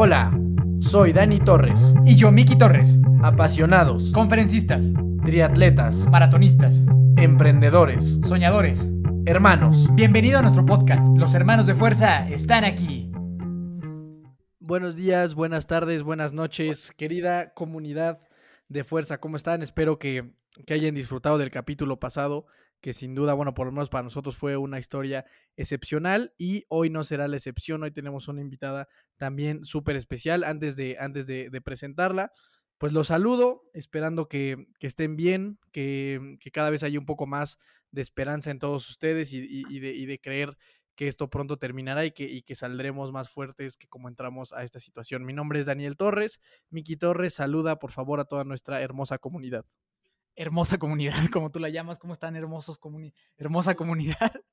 Hola, soy Dani Torres. Y yo, Miki Torres. Apasionados, Conferencistas, triatletas, maratonistas, emprendedores, soñadores. hermanos. Bienvenido a nuestro podcast. Los hermanos de fuerza están aquí. Buenos días, buenas tardes, buenas noches, querida comunidad de fuerza. ¿Cómo están? Espero que, que hayan disfrutado del capítulo pasado, que sin duda, bueno, por lo menos para nosotros fue una historia excepcional y hoy no será la excepción. Hoy tenemos una invitada también súper especial. Antes de, antes de, presentarla, pues los saludo, esperando que, que estén bien, que, que cada vez haya un poco más de esperanza en todos ustedes y, y- y de, y de creer que esto pronto terminará y que, y que saldremos más fuertes que como entramos a esta situación. Mi nombre es Daniel Torres. Miki Torres, saluda por favor a toda nuestra hermosa comunidad. Hermosa comunidad, como tú la llamas. ¿Cómo están hermosos comuni- hermosa comunidad?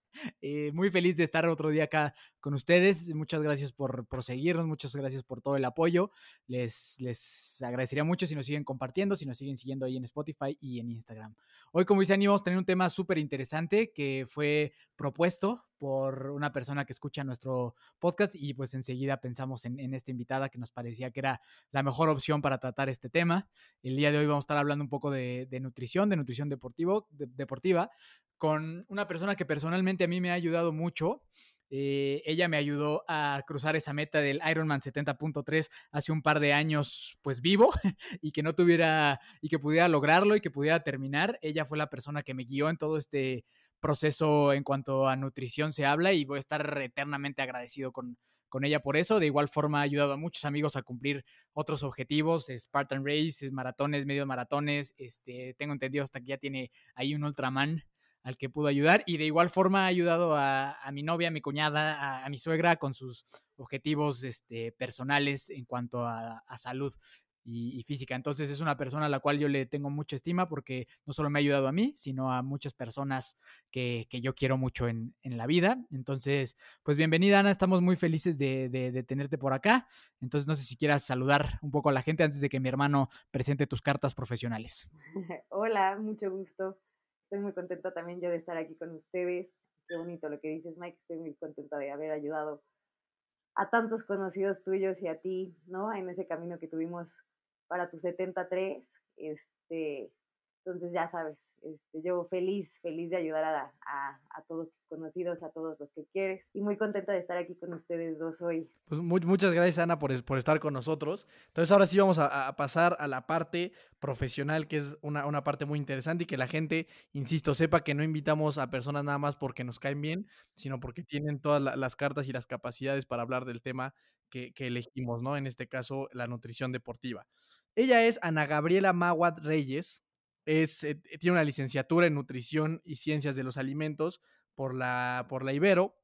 Eh, muy feliz de estar otro día acá con ustedes. Muchas gracias por, por seguirnos, muchas gracias por todo el apoyo. Les, les agradecería mucho si nos siguen compartiendo, si nos siguen siguiendo ahí en Spotify y en Instagram. Hoy, como dice Ani, vamos a tener un tema súper interesante que fue propuesto por una persona que escucha nuestro podcast y pues enseguida pensamos en, esta invitada que nos parecía que era la mejor opción para tratar este tema. El día de hoy vamos a estar hablando un poco de, nutrición, de nutrición deportivo, de- deportiva, con una persona que personalmente a mí me ha ayudado mucho. Eh, ella me ayudó a cruzar esa meta del Ironman 70.3 hace un par de años, pues vivo, y que no tuviera, y que pudiera lograrlo y que pudiera terminar. Ella fue la persona que me guió en todo este proceso en cuanto a nutrición se habla y voy a estar eternamente agradecido con, con ella por eso. De igual forma ha ayudado a muchos amigos a cumplir otros objetivos, Spartan Race, maratones, medio maratones, este, tengo entendido hasta que ya tiene ahí un Ultraman al que pudo ayudar y de igual forma ha ayudado a, a mi novia, a mi cuñada, a, a mi suegra con sus objetivos este, personales en cuanto a, a salud y, física. Entonces es una persona a la cual yo le tengo mucha estima porque no solo me ha ayudado a mí, sino a muchas personas que, que yo quiero mucho en, en la vida. Entonces, pues bienvenida Ana, estamos muy felices de, de- de tenerte por acá. Entonces no sé si quieras saludar un poco a la gente antes de que mi hermano presente tus cartas profesionales. Hola, mucho gusto. Estoy muy contenta también yo de estar aquí con ustedes. Qué bonito lo que dices, Mike. Estoy muy contenta de haber ayudado a tantos conocidos tuyos y a ti, ¿no? En ese camino que tuvimos para tu 73. Este, entonces ya sabes, este, yo feliz, feliz de ayudar a, a, a todos tus conocidos, a todos los que quieres. Y muy contenta de estar aquí con ustedes dos hoy. Pues mu- muchas gracias, Ana, por, por estar con nosotros. Entonces, ahora sí vamos a, pasar a la parte profesional, que es una, una parte muy interesante y que la gente, insisto, sepa que no invitamos a personas nada más porque nos caen bien, sino porque tienen todas la- las cartas y las capacidades para hablar del tema que, que elegimos, ¿no? En este caso, la nutrición deportiva. Ella es Ana Gabriela Maguad Reyes. Es, eh, tiene una licenciatura en nutrición y ciencias de los alimentos por la, por la Ibero.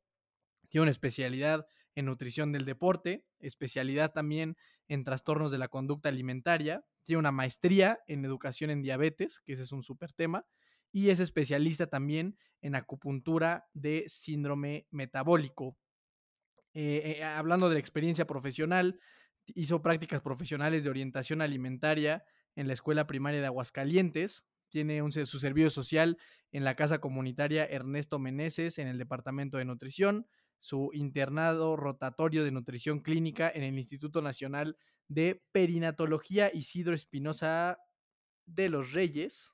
Tiene una especialidad en nutrición del deporte, especialidad también en trastornos de la conducta alimentaria, tiene una maestría en educación en diabetes, que ese es un súper tema, y es especialista también en acupuntura de síndrome metabólico. Eh, eh, hablando de la experiencia profesional, hizo prácticas profesionales de orientación alimentaria en la Escuela Primaria de Aguascalientes, tiene un, su servicio social en la Casa Comunitaria Ernesto Meneses en el Departamento de Nutrición, su internado rotatorio de nutrición clínica en el Instituto Nacional de Perinatología Isidro Espinosa de los Reyes.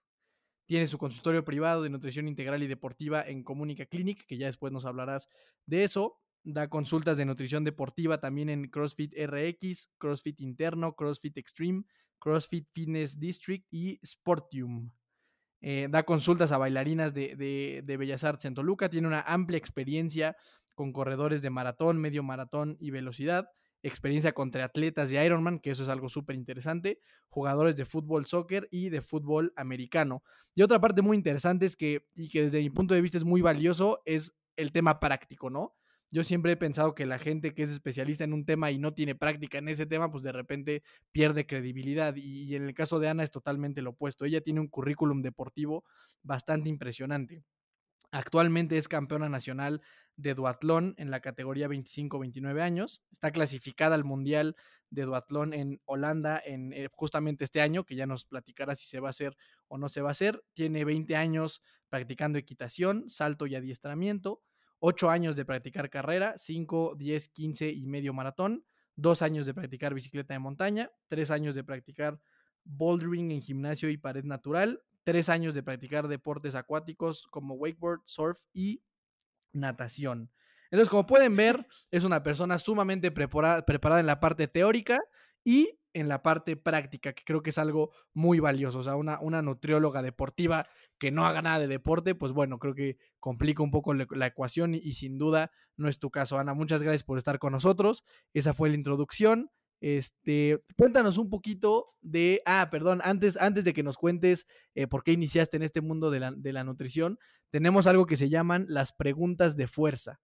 Tiene su consultorio privado de nutrición integral y deportiva en Comunica Clinic, que ya después nos hablarás de eso. Da consultas de nutrición deportiva también en CrossFit RX, CrossFit Interno, CrossFit Extreme, CrossFit Fitness District y Sportium. Eh, da consultas a bailarinas de, de, Bellas Artes en Toluca. Tiene una amplia experiencia con corredores de maratón, medio maratón y velocidad. Experiencia con triatletas de Ironman, que eso es algo súper interesante. Jugadores de fútbol, soccer y de fútbol americano. Y otra parte muy interesante es que, y que desde mi punto de vista es muy valioso, es el tema práctico, ¿no? Yo siempre he pensado que la gente que es especialista en un tema y no tiene práctica en ese tema, pues de repente pierde credibilidad. Y, en el caso de Ana es totalmente lo opuesto. Ella tiene un currículum deportivo bastante impresionante. Actualmente es campeona nacional de duatlón en la categoría 25-29 años. Está clasificada al Mundial de duatlón en Holanda en eh, justamente este año, que ya nos platicará si se va a hacer o no se va a hacer. Tiene 20 años practicando equitación, salto y adiestramiento. 8 años de practicar carrera, 5, 10, 15 y medio maratón, dos años de practicar bicicleta de montaña, tres años de practicar bouldering en gimnasio y pared natural, tres años de practicar deportes acuáticos como wakeboard, surf y natación. Entonces, como pueden ver, es una persona sumamente preparada en la parte teórica y en la parte práctica, que creo que es algo muy valioso. O sea, una, una nutrióloga deportiva que no haga nada de deporte, pues bueno, creo que complica un poco la, ecuación y, y, sin duda no es tu caso, Ana. Muchas gracias por estar con nosotros. Esa fue la introducción. Este, cuéntanos un poquito de, ah, perdón, antes, antes de que nos cuentes eh, por qué iniciaste en este mundo de la, de la nutrición, tenemos algo que se llaman las preguntas de fuerza,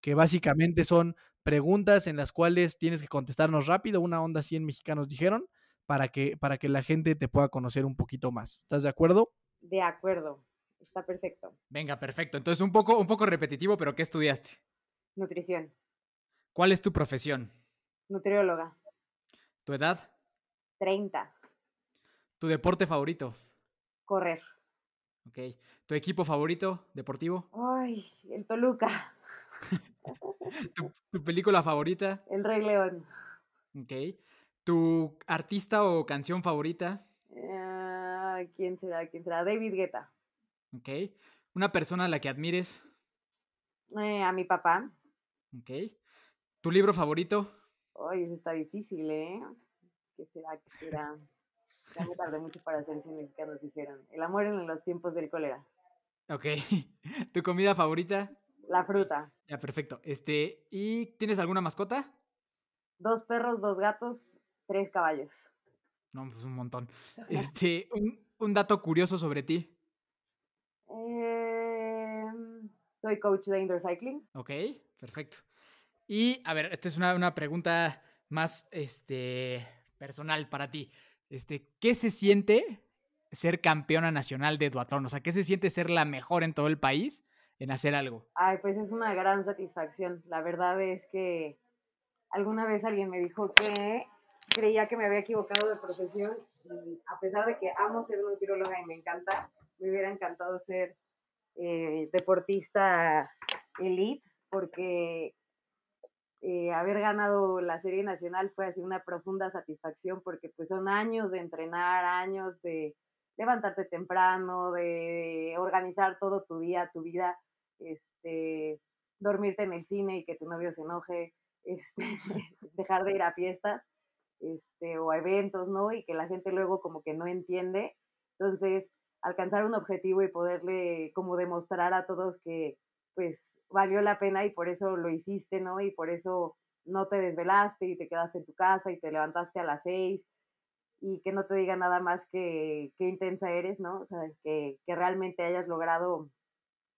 que básicamente son preguntas en las cuales tienes que contestarnos rápido, una onda 100 mexicanos dijeron, para que, para que la gente te pueda conocer un poquito más. ¿Estás de acuerdo? De acuerdo, está perfecto. Venga, perfecto. Entonces, un poco, un poco repetitivo, pero ¿qué estudiaste? Nutrición. ¿Cuál es tu profesión? Nutrióloga. ¿Tu edad? 30. ¿Tu deporte favorito? Correr. Ok. ¿Tu equipo favorito deportivo? Ay, el Toluca. ¿Tu, ¿Tu, película favorita? El Rey León. Ok. ¿Tu artista o canción favorita? Uh, ¿Quién será? ¿Quién será? David Guetta. Ok. ¿Una persona a la que admires? Eh, a mi papá. Ok. ¿Tu libro favorito? Ay, eso está difícil, ¿eh? ¿Qué será? ¿Qué será? Ya me tardé mucho para ser si mexicanos dijeron. El amor en los tiempos del cólera. Ok. ¿Tu comida favorita? La fruta. Ya, perfecto. Este, ¿y tienes alguna mascota? Dos perros, dos gatos, tres caballos. No, pues un montón. Este, un, un dato curioso sobre ti. Eh, soy coach de indoor cycling. Ok, perfecto. Y, a ver, esta es una, una pregunta más este, personal para ti. Este, ¿Qué se siente ser campeona nacional de duatlón? O sea, ¿qué se siente ser la mejor en todo el país en hacer algo? Ay, pues es una gran satisfacción. La verdad es que alguna vez alguien me dijo que creía que me había equivocado de profesión y a pesar de que amo ser nutrióloga y me encanta, me hubiera encantado ser eh, deportista elite porque eh, haber ganado la serie nacional fue así una profunda satisfacción porque pues son años de entrenar, años de levantarte temprano, de organizar todo tu día, tu vida, este, dormirte en el cine y que tu novio se enoje, este, dejar de ir a fiestas este, o a eventos, ¿no? Y que la gente luego como que no entiende. Entonces, alcanzar un objetivo y poderle como demostrar a todos que pues valió la pena y por eso lo hiciste, ¿no? Y por eso no te desvelaste y te quedaste en tu casa y te levantaste a las seis y que no te diga nada más que qué intensa eres, ¿no? O sea, que, que realmente hayas logrado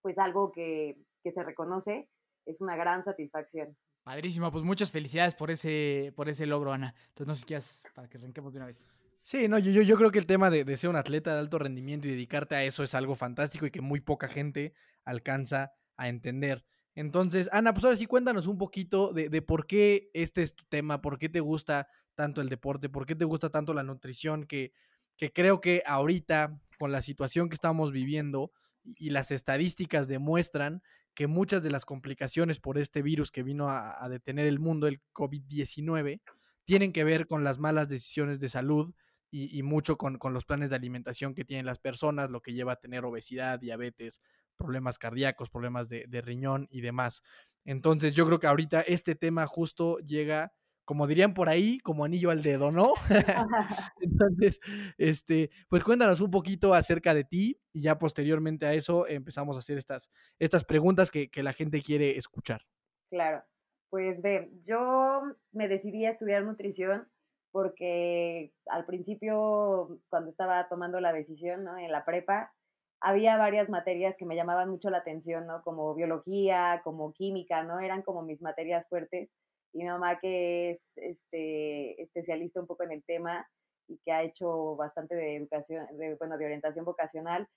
pues algo que, que se reconoce, es una gran satisfacción. Padrísimo, pues muchas felicidades por ese, por ese logro, Ana. Entonces, no sé si quieras para que arranquemos de una vez. Sí, no, yo, yo creo que el tema de, de, ser un atleta de alto rendimiento y dedicarte a eso es algo fantástico y que muy poca gente alcanza a entender. Entonces, Ana, pues ahora sí cuéntanos un poquito de, de, por qué este es tu tema, por qué te gusta tanto el deporte, por qué te gusta tanto la nutrición, que, que creo que ahorita, con la situación que estamos viviendo y las estadísticas demuestran que muchas de las complicaciones por este virus que vino a, detener el mundo, el COVID-19, tienen que ver con las malas decisiones de salud y, mucho con, con, los planes de alimentación que tienen las personas, lo que lleva a tener obesidad, diabetes, problemas cardíacos, problemas de, de, riñón y demás. Entonces yo creo que ahorita este tema justo llega, como dirían por ahí, como anillo al dedo, ¿no? Entonces, este, pues cuéntanos un poquito acerca de ti y ya posteriormente a eso empezamos a hacer estas, estas preguntas que, que la gente quiere escuchar. Claro, pues ve, yo me decidí a estudiar nutrición porque al principio, cuando estaba tomando la decisión ¿no? en la prepa, había varias materias que me llamaban mucho la atención, ¿no? Como biología, como química, ¿no? Eran como mis materias fuertes. Y mi mamá, que es este, especialista un poco en el tema y que ha hecho bastante de educación, de, bueno, de orientación vocacional,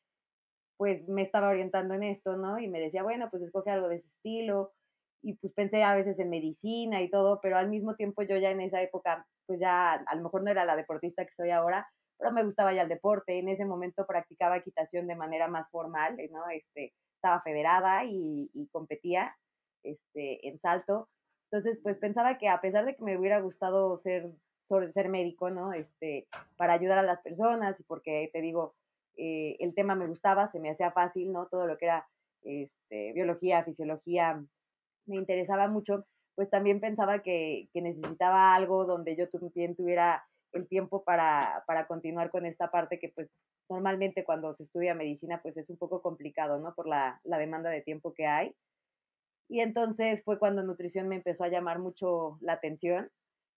pues me estaba orientando en esto, ¿no? Y me decía, bueno, pues escoge algo de ese estilo. Y pues pensé a veces en medicina y todo, pero al mismo tiempo yo ya en esa época, pues ya a lo mejor no era la deportista que soy ahora, pero me gustaba ya el deporte. En ese momento practicaba equitación de manera más formal, ¿no? Este, estaba federada y, y competía este, en salto. Entonces, pues pensaba que a pesar de que me hubiera gustado ser, ser médico, ¿no? Este, para ayudar a las personas y porque, te digo, eh, el tema me gustaba, se me hacía fácil, ¿no? Todo lo que era este, biología, fisiología, me interesaba mucho, pues también pensaba que, que necesitaba algo donde yo también tuviera el tiempo para, para continuar con esta parte que pues normalmente cuando se estudia medicina pues es un poco complicado, ¿no? Por la, la demanda de tiempo que hay. Y entonces fue cuando nutrición me empezó a llamar mucho la atención.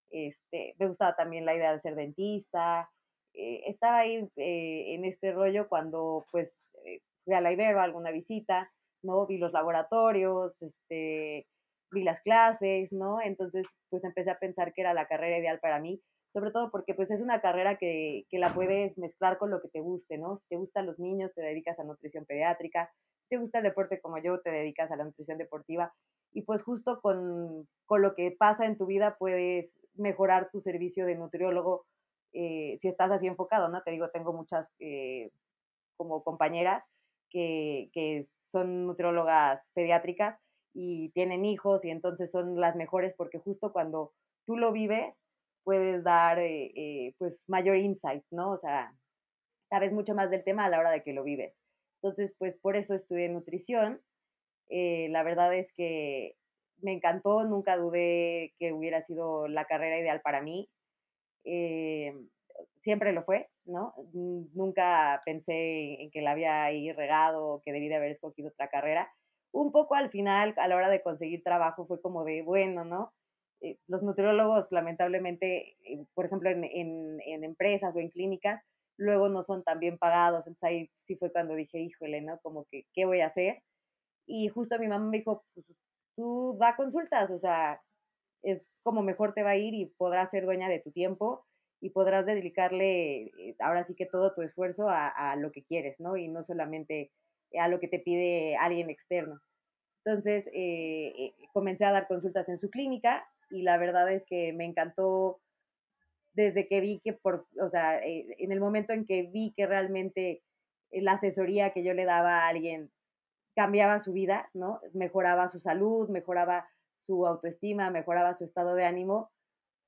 Este, me gustaba también la idea de ser dentista. Eh, estaba ahí eh, en este rollo cuando pues eh, fui a la Ibero a alguna visita, ¿no? Vi los laboratorios, este, vi las clases, ¿no? Entonces pues empecé a pensar que era la carrera ideal para mí, sobre todo porque pues es una carrera que, que la puedes mezclar con lo que te guste, ¿no? Si te gustan los niños, te dedicas a nutrición pediátrica, te gusta el deporte como yo, te dedicas a la nutrición deportiva y pues justo con, con lo que pasa en tu vida puedes mejorar tu servicio de nutriólogo eh, si estás así enfocado, ¿no? Te digo, tengo muchas eh, como compañeras que, que son nutriólogas pediátricas y tienen hijos y entonces son las mejores porque justo cuando tú lo vives puedes dar eh, pues mayor insight, ¿no? O sea, sabes mucho más del tema a la hora de que lo vives. Entonces, pues por eso estudié nutrición. Eh, la verdad es que me encantó, nunca dudé que hubiera sido la carrera ideal para mí. Eh, siempre lo fue, ¿no? Nunca pensé en que la había ahí regado que debí de haber escogido otra carrera. Un poco al final, a la hora de conseguir trabajo, fue como de, bueno, ¿no? Eh, los nutriólogos, lamentablemente, por ejemplo, en, en empresas o en clínicas, luego no son tan bien pagados. Entonces ahí sí fue cuando dije, híjole, ¿no? Como que, ¿qué voy a hacer? Y justo mi mamá me dijo, pues tú da consultas, o sea, es como mejor te va a ir y podrás ser dueña de tu tiempo y podrás dedicarle eh, ahora sí que todo tu esfuerzo a, lo que quieres, ¿no? Y no solamente a lo que te pide alguien externo. Entonces, eh, eh, comencé a dar consultas en su clínica y la verdad es que me encantó desde que vi que, por, o sea, eh, en el momento en que vi que realmente la asesoría que yo le daba a alguien cambiaba su vida, ¿no? Mejoraba su salud, mejoraba su autoestima, mejoraba su estado de ánimo,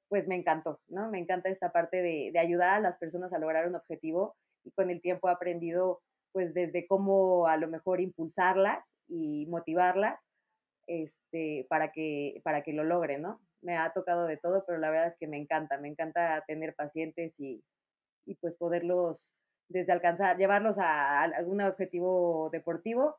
pues me encantó, ¿no? Me encanta esta parte de, de ayudar a las personas a lograr un objetivo y con el tiempo he aprendido pues desde cómo a lo mejor impulsarlas y motivarlas este, para, que, para que lo logren, ¿no? Me ha tocado de todo, pero la verdad es que me encanta, me encanta tener pacientes y, y pues poderlos desde alcanzar, llevarlos a, algún objetivo deportivo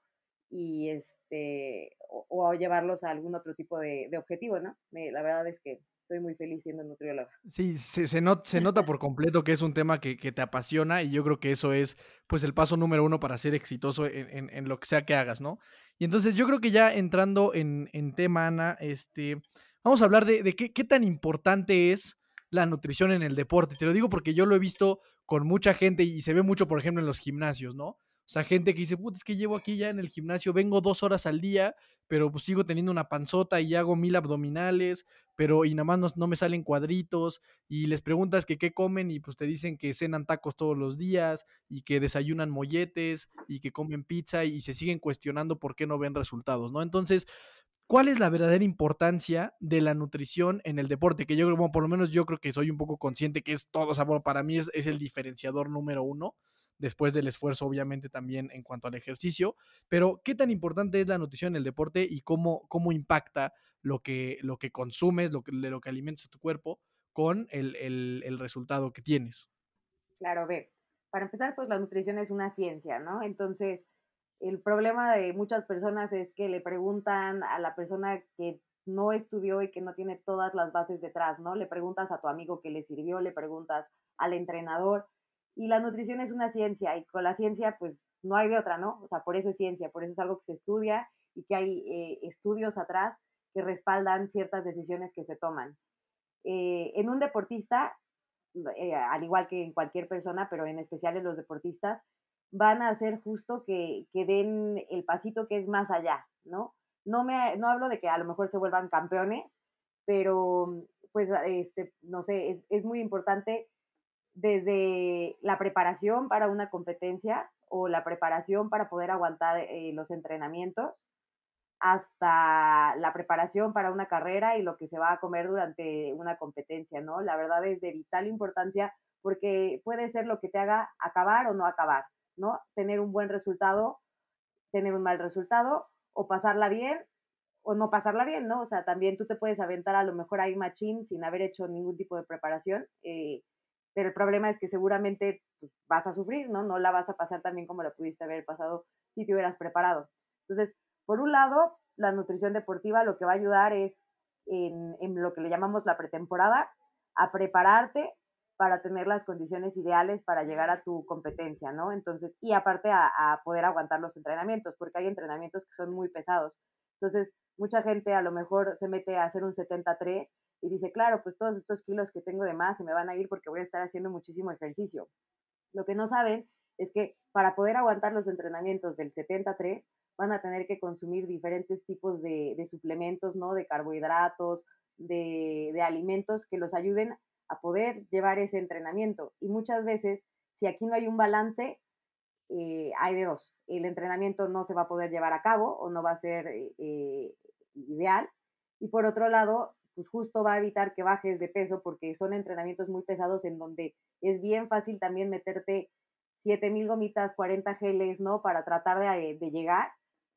y este, o, llevarlos a algún otro tipo de, objetivo, ¿no? la verdad es que estoy muy feliz siendo nutrióloga. Sí, se, se, se nota por completo que es un tema que, que, te apasiona y yo creo que eso es pues el paso número uno para ser exitoso en, en, en, lo que sea que hagas, ¿no? Y entonces yo creo que ya entrando en, en tema, Ana, este, vamos a hablar de, qué, tan importante es la nutrición en el deporte. Te lo digo porque yo lo he visto con mucha gente y se ve mucho, por ejemplo, en los gimnasios, ¿no? O sea, gente que dice, puta, es que llevo aquí ya en el gimnasio, vengo dos horas al día, pero pues sigo teniendo una panzota y hago mil abdominales, pero y nada más no, me salen cuadritos, y les preguntas que qué comen y pues te dicen que cenan tacos todos los días, y que desayunan molletes, y que comen pizza, y se siguen cuestionando por qué no ven resultados, ¿no? Entonces, ¿Cuál es la verdadera importancia de la nutrición en el deporte? Que yo creo, bueno, por lo menos yo creo que soy un poco consciente que es todo, o sea, para mí es, el diferenciador número uno, después del esfuerzo, obviamente, también en cuanto al ejercicio. Pero, ¿qué tan importante es la nutrición en el deporte y cómo, cómo impacta lo que, lo que consumes, lo que, lo que alimentas a tu cuerpo con el, el resultado que tienes? Claro, ve. Para empezar, pues la nutrición es una ciencia, ¿no? Entonces, el problema de muchas personas es que le preguntan a la persona que no estudió y que no tiene todas las bases detrás, ¿no? Le preguntas a tu amigo que le sirvió, le preguntas al entrenador. Y la nutrición es una ciencia y con la ciencia pues no hay de otra, ¿no? O sea, por eso es ciencia, por eso es algo que se estudia y que hay eh, estudios atrás que respaldan ciertas decisiones que se toman. Eh, en un deportista, eh, al igual que en cualquier persona, pero en especial en los deportistas, van a hacer justo que, que den el pasito que es más allá, ¿no? No, me, no hablo de que a lo mejor se vuelvan campeones, pero pues, este, no sé, es, es muy importante desde la preparación para una competencia o la preparación para poder aguantar eh, los entrenamientos, hasta la preparación para una carrera y lo que se va a comer durante una competencia, ¿no? La verdad es de vital importancia porque puede ser lo que te haga acabar o no acabar, ¿no? Tener un buen resultado, tener un mal resultado o pasarla bien o no pasarla bien, ¿no? O sea, también tú te puedes aventar a lo mejor ahí machín sin haber hecho ningún tipo de preparación, eh, pero el problema es que seguramente pues, vas a sufrir, ¿no? No la vas a pasar también como la pudiste haber pasado si te hubieras preparado. Entonces, por un lado, la nutrición deportiva lo que va a ayudar es en, en lo que le llamamos la pretemporada, a prepararte para tener las condiciones ideales para llegar a tu competencia, ¿no? Entonces, y aparte a, a, poder aguantar los entrenamientos, porque hay entrenamientos que son muy pesados. Entonces, mucha gente a lo mejor se mete a hacer un 73 y dice, claro, pues todos estos kilos que tengo de más se me van a ir porque voy a estar haciendo muchísimo ejercicio. Lo que no saben es que para poder aguantar los entrenamientos del 73 van a tener que consumir diferentes tipos de, de suplementos, ¿no? De carbohidratos, de, de alimentos que los ayuden a poder llevar ese entrenamiento. Y muchas veces, si aquí no hay un balance, eh, hay de dos. El entrenamiento no se va a poder llevar a cabo o no va a ser eh, ideal. Y por otro lado, pues justo va a evitar que bajes de peso porque son entrenamientos muy pesados en donde es bien fácil también meterte 7000 gomitas, 40 geles, ¿no? Para tratar de, de llegar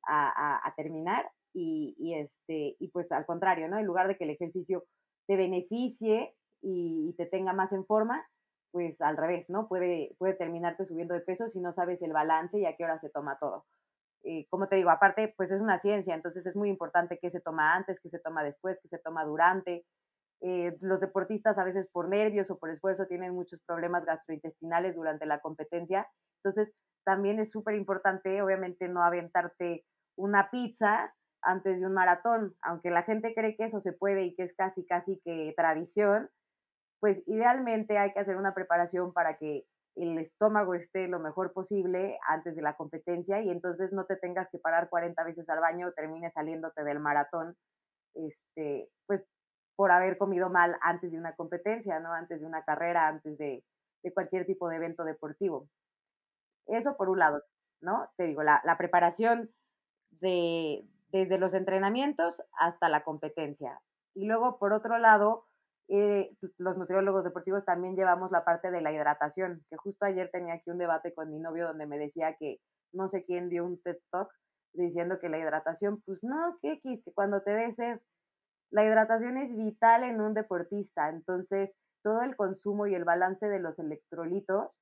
a, a, a terminar. Y, y, este, y pues al contrario, ¿no? En lugar de que el ejercicio te beneficie y, te tenga más en forma, pues al revés, ¿no? Puede, puede terminarte subiendo de peso si no sabes el balance y a qué hora se toma todo. Eh, como te digo, aparte, pues es una ciencia, entonces es muy importante qué se toma antes, qué se toma después, qué se toma durante. Eh, los deportistas a veces por nervios o por esfuerzo tienen muchos problemas gastrointestinales durante la competencia, entonces también es súper importante, obviamente, no aventarte una pizza antes de un maratón, aunque la gente cree que eso se puede y que es casi, casi que tradición, pues idealmente hay que hacer una preparación para que el estómago esté lo mejor posible antes de la competencia y entonces no te tengas que parar 40 veces al baño termines saliéndote del maratón, este, pues por haber comido mal antes de una competencia, ¿no? Antes de una carrera, antes de, de cualquier tipo de evento deportivo. Eso por un lado, ¿no? Te digo, la, la preparación de, desde los entrenamientos hasta la competencia. Y luego, por otro lado, eh, los nutriólogos deportivos también llevamos la parte de la hidratación, que justo ayer tenía aquí un debate con mi novio donde me decía que no sé quién dio un TED Talk diciendo que la hidratación, pues no, que cuando te des sed, la hidratación es vital en un deportista, entonces todo el consumo y el balance de los electrolitos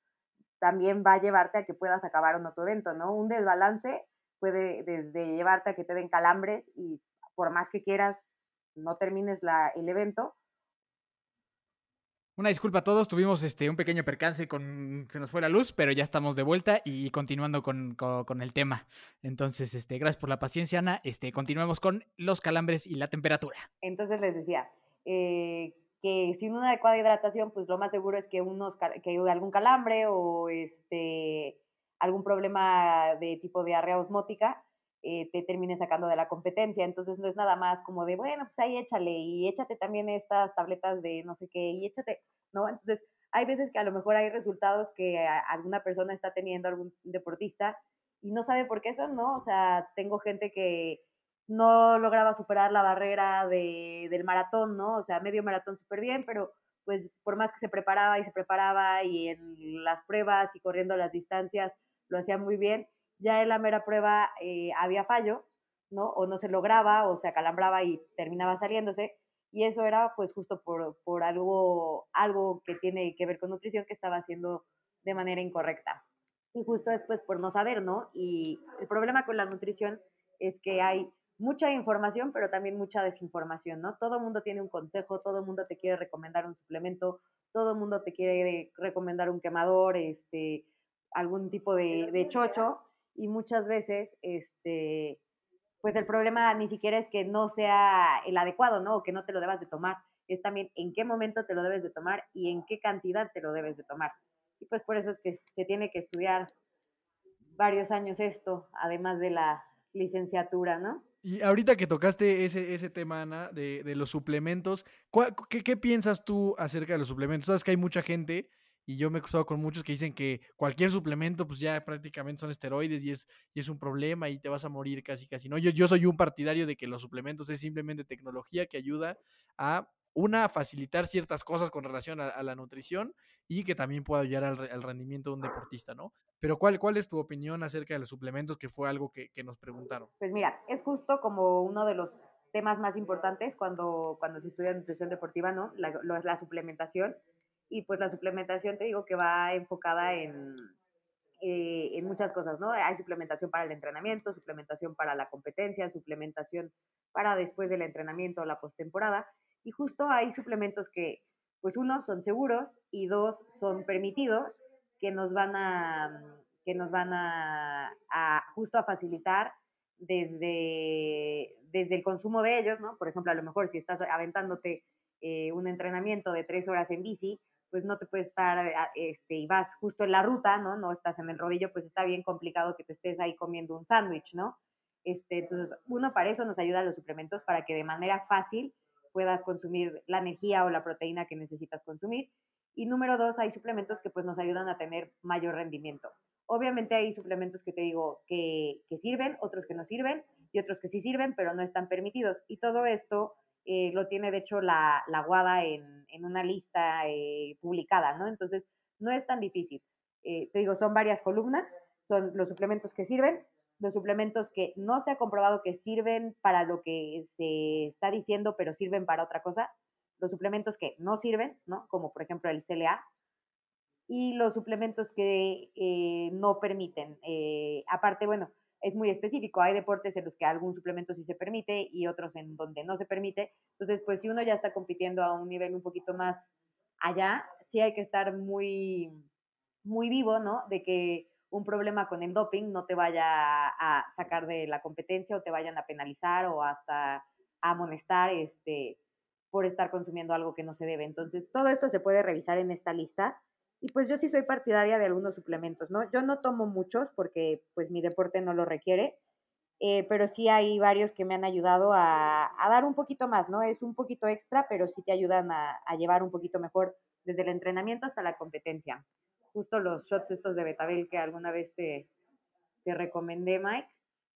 también va a llevarte a que puedas acabar o no tu evento, ¿no? Un desbalance puede desde llevarte a que te den calambres y por más que quieras no termines la, el evento, una disculpa a todos, tuvimos este, un pequeño percance con. Se nos fue la luz, pero ya estamos de vuelta y continuando con, con, el tema. Entonces, este, gracias por la paciencia, Ana. Este, continuemos con los calambres y la temperatura. Entonces les decía eh, que sin una adecuada hidratación, pues lo más seguro es que, unos, que algún calambre o este, algún problema de tipo diarrea osmótica eh, te termine sacando de la competencia. Entonces no es nada más como de, bueno, pues ahí échale y échate también estas tabletas de no sé qué y échate, ¿no? Entonces hay veces que a lo mejor hay resultados que alguna persona está teniendo, algún deportista, y no sabe por qué son, ¿no? O sea, tengo gente que no lograba superar la barrera de, del maratón, ¿no? O sea, medio maratón súper bien, pero pues por más que se preparaba y se preparaba y en las pruebas y corriendo las distancias lo hacía muy bien, ya en la mera prueba eh, había fallos, ¿no? O no se lograba, o se acalambraba y terminaba saliéndose. Y eso era pues justo por, por algo, algo que tiene que ver con nutrición que estaba haciendo de manera incorrecta. Y justo después por no saber, ¿no? Y el problema con la nutrición es que hay mucha información, pero también mucha desinformación, ¿no? Todo mundo tiene un consejo, todo mundo te quiere recomendar un suplemento, todo mundo te quiere recomendar un quemador, este, algún tipo de chocho, y muchas veces, este, pues el problema ni siquiera es que no sea el adecuado, ¿no? O que no te lo debas de tomar, es también en qué momento te lo debes de tomar y en qué cantidad te lo debes de tomar. Y pues por eso es que se tiene que estudiar varios años esto, además de la licenciatura, ¿no? Y ahorita que tocaste ese, ese tema, Ana, de, de los suplementos, qué, ¿qué piensas tú acerca de los suplementos? Sabes que hay mucha gente y yo me he cruzado con muchos que dicen que cualquier suplemento pues ya prácticamente son esteroides y es, y es un problema y te vas a morir casi casi, ¿no? Yo, yo soy un partidario de que los suplementos es simplemente tecnología que ayuda a una, facilitar ciertas cosas con relación a, la nutrición y que también pueda ayudar al, rendimiento de un deportista, ¿no? Pero ¿cuál, ¿cuál es tu opinión acerca de los suplementos, que fue algo que, nos preguntaron? Pues mira, es justo como uno de los temas más importantes cuando, cuando se estudia nutrición deportiva, ¿no? La, la suplementación. Y pues la suplementación, te digo que va enfocada en, eh, en muchas cosas, ¿no? Hay suplementación para el entrenamiento, suplementación para la competencia, suplementación para después del entrenamiento o la postemporada. Y justo hay suplementos que, pues uno, son seguros y dos, son permitidos, que nos van a, que nos van a, justo a facilitar desde, desde el consumo de ellos, ¿no? Por ejemplo, a lo mejor si estás aventándote eh, un entrenamiento de tres horas en bici, pues no te puedes estar, este, y vas justo en la ruta, ¿no? No estás en el rodillo, pues está bien complicado que te estés ahí comiendo un sándwich, ¿no? Este, entonces, uno, para eso nos ayuda los suplementos, para que de manera fácil puedas consumir la energía o la proteína que necesitas consumir. Y número dos, hay suplementos que pues nos ayudan a tener mayor rendimiento. Obviamente hay suplementos que te digo que, que sirven, otros que no sirven y otros que sí sirven, pero no están permitidos. Y todo esto eh, lo tiene de hecho la, la WADA en, en una lista eh, publicada, ¿no? Entonces, no es tan difícil. Eh, te digo, son varias columnas, son los suplementos que sirven, los suplementos que no se ha comprobado que sirven para lo que se está diciendo, pero sirven para otra cosa, los suplementos que no sirven, ¿no? Como por ejemplo el CLA, y los suplementos que no permiten. Aparte, bueno, es muy específico, hay deportes en los que algún suplemento sí se permite y otros en donde no se permite. Entonces, pues si uno ya está compitiendo a un nivel un poquito más allá, sí hay que estar muy, muy vivo, ¿no? De que un problema con el doping no te vaya a sacar de la competencia o te vayan a penalizar o hasta a amonestar este, por estar consumiendo algo que no se debe. Entonces, todo esto se puede revisar en esta lista. Y pues yo sí soy partidaria de algunos suplementos, ¿no? Yo no tomo muchos porque pues mi deporte no lo requiere, eh, pero sí hay varios que me han ayudado a, dar un poquito más, ¿no? Es un poquito extra, pero sí te ayudan a, a llevar un poquito mejor desde el entrenamiento hasta la competencia justo los shots estos de Betabel que alguna vez te, te recomendé, Mike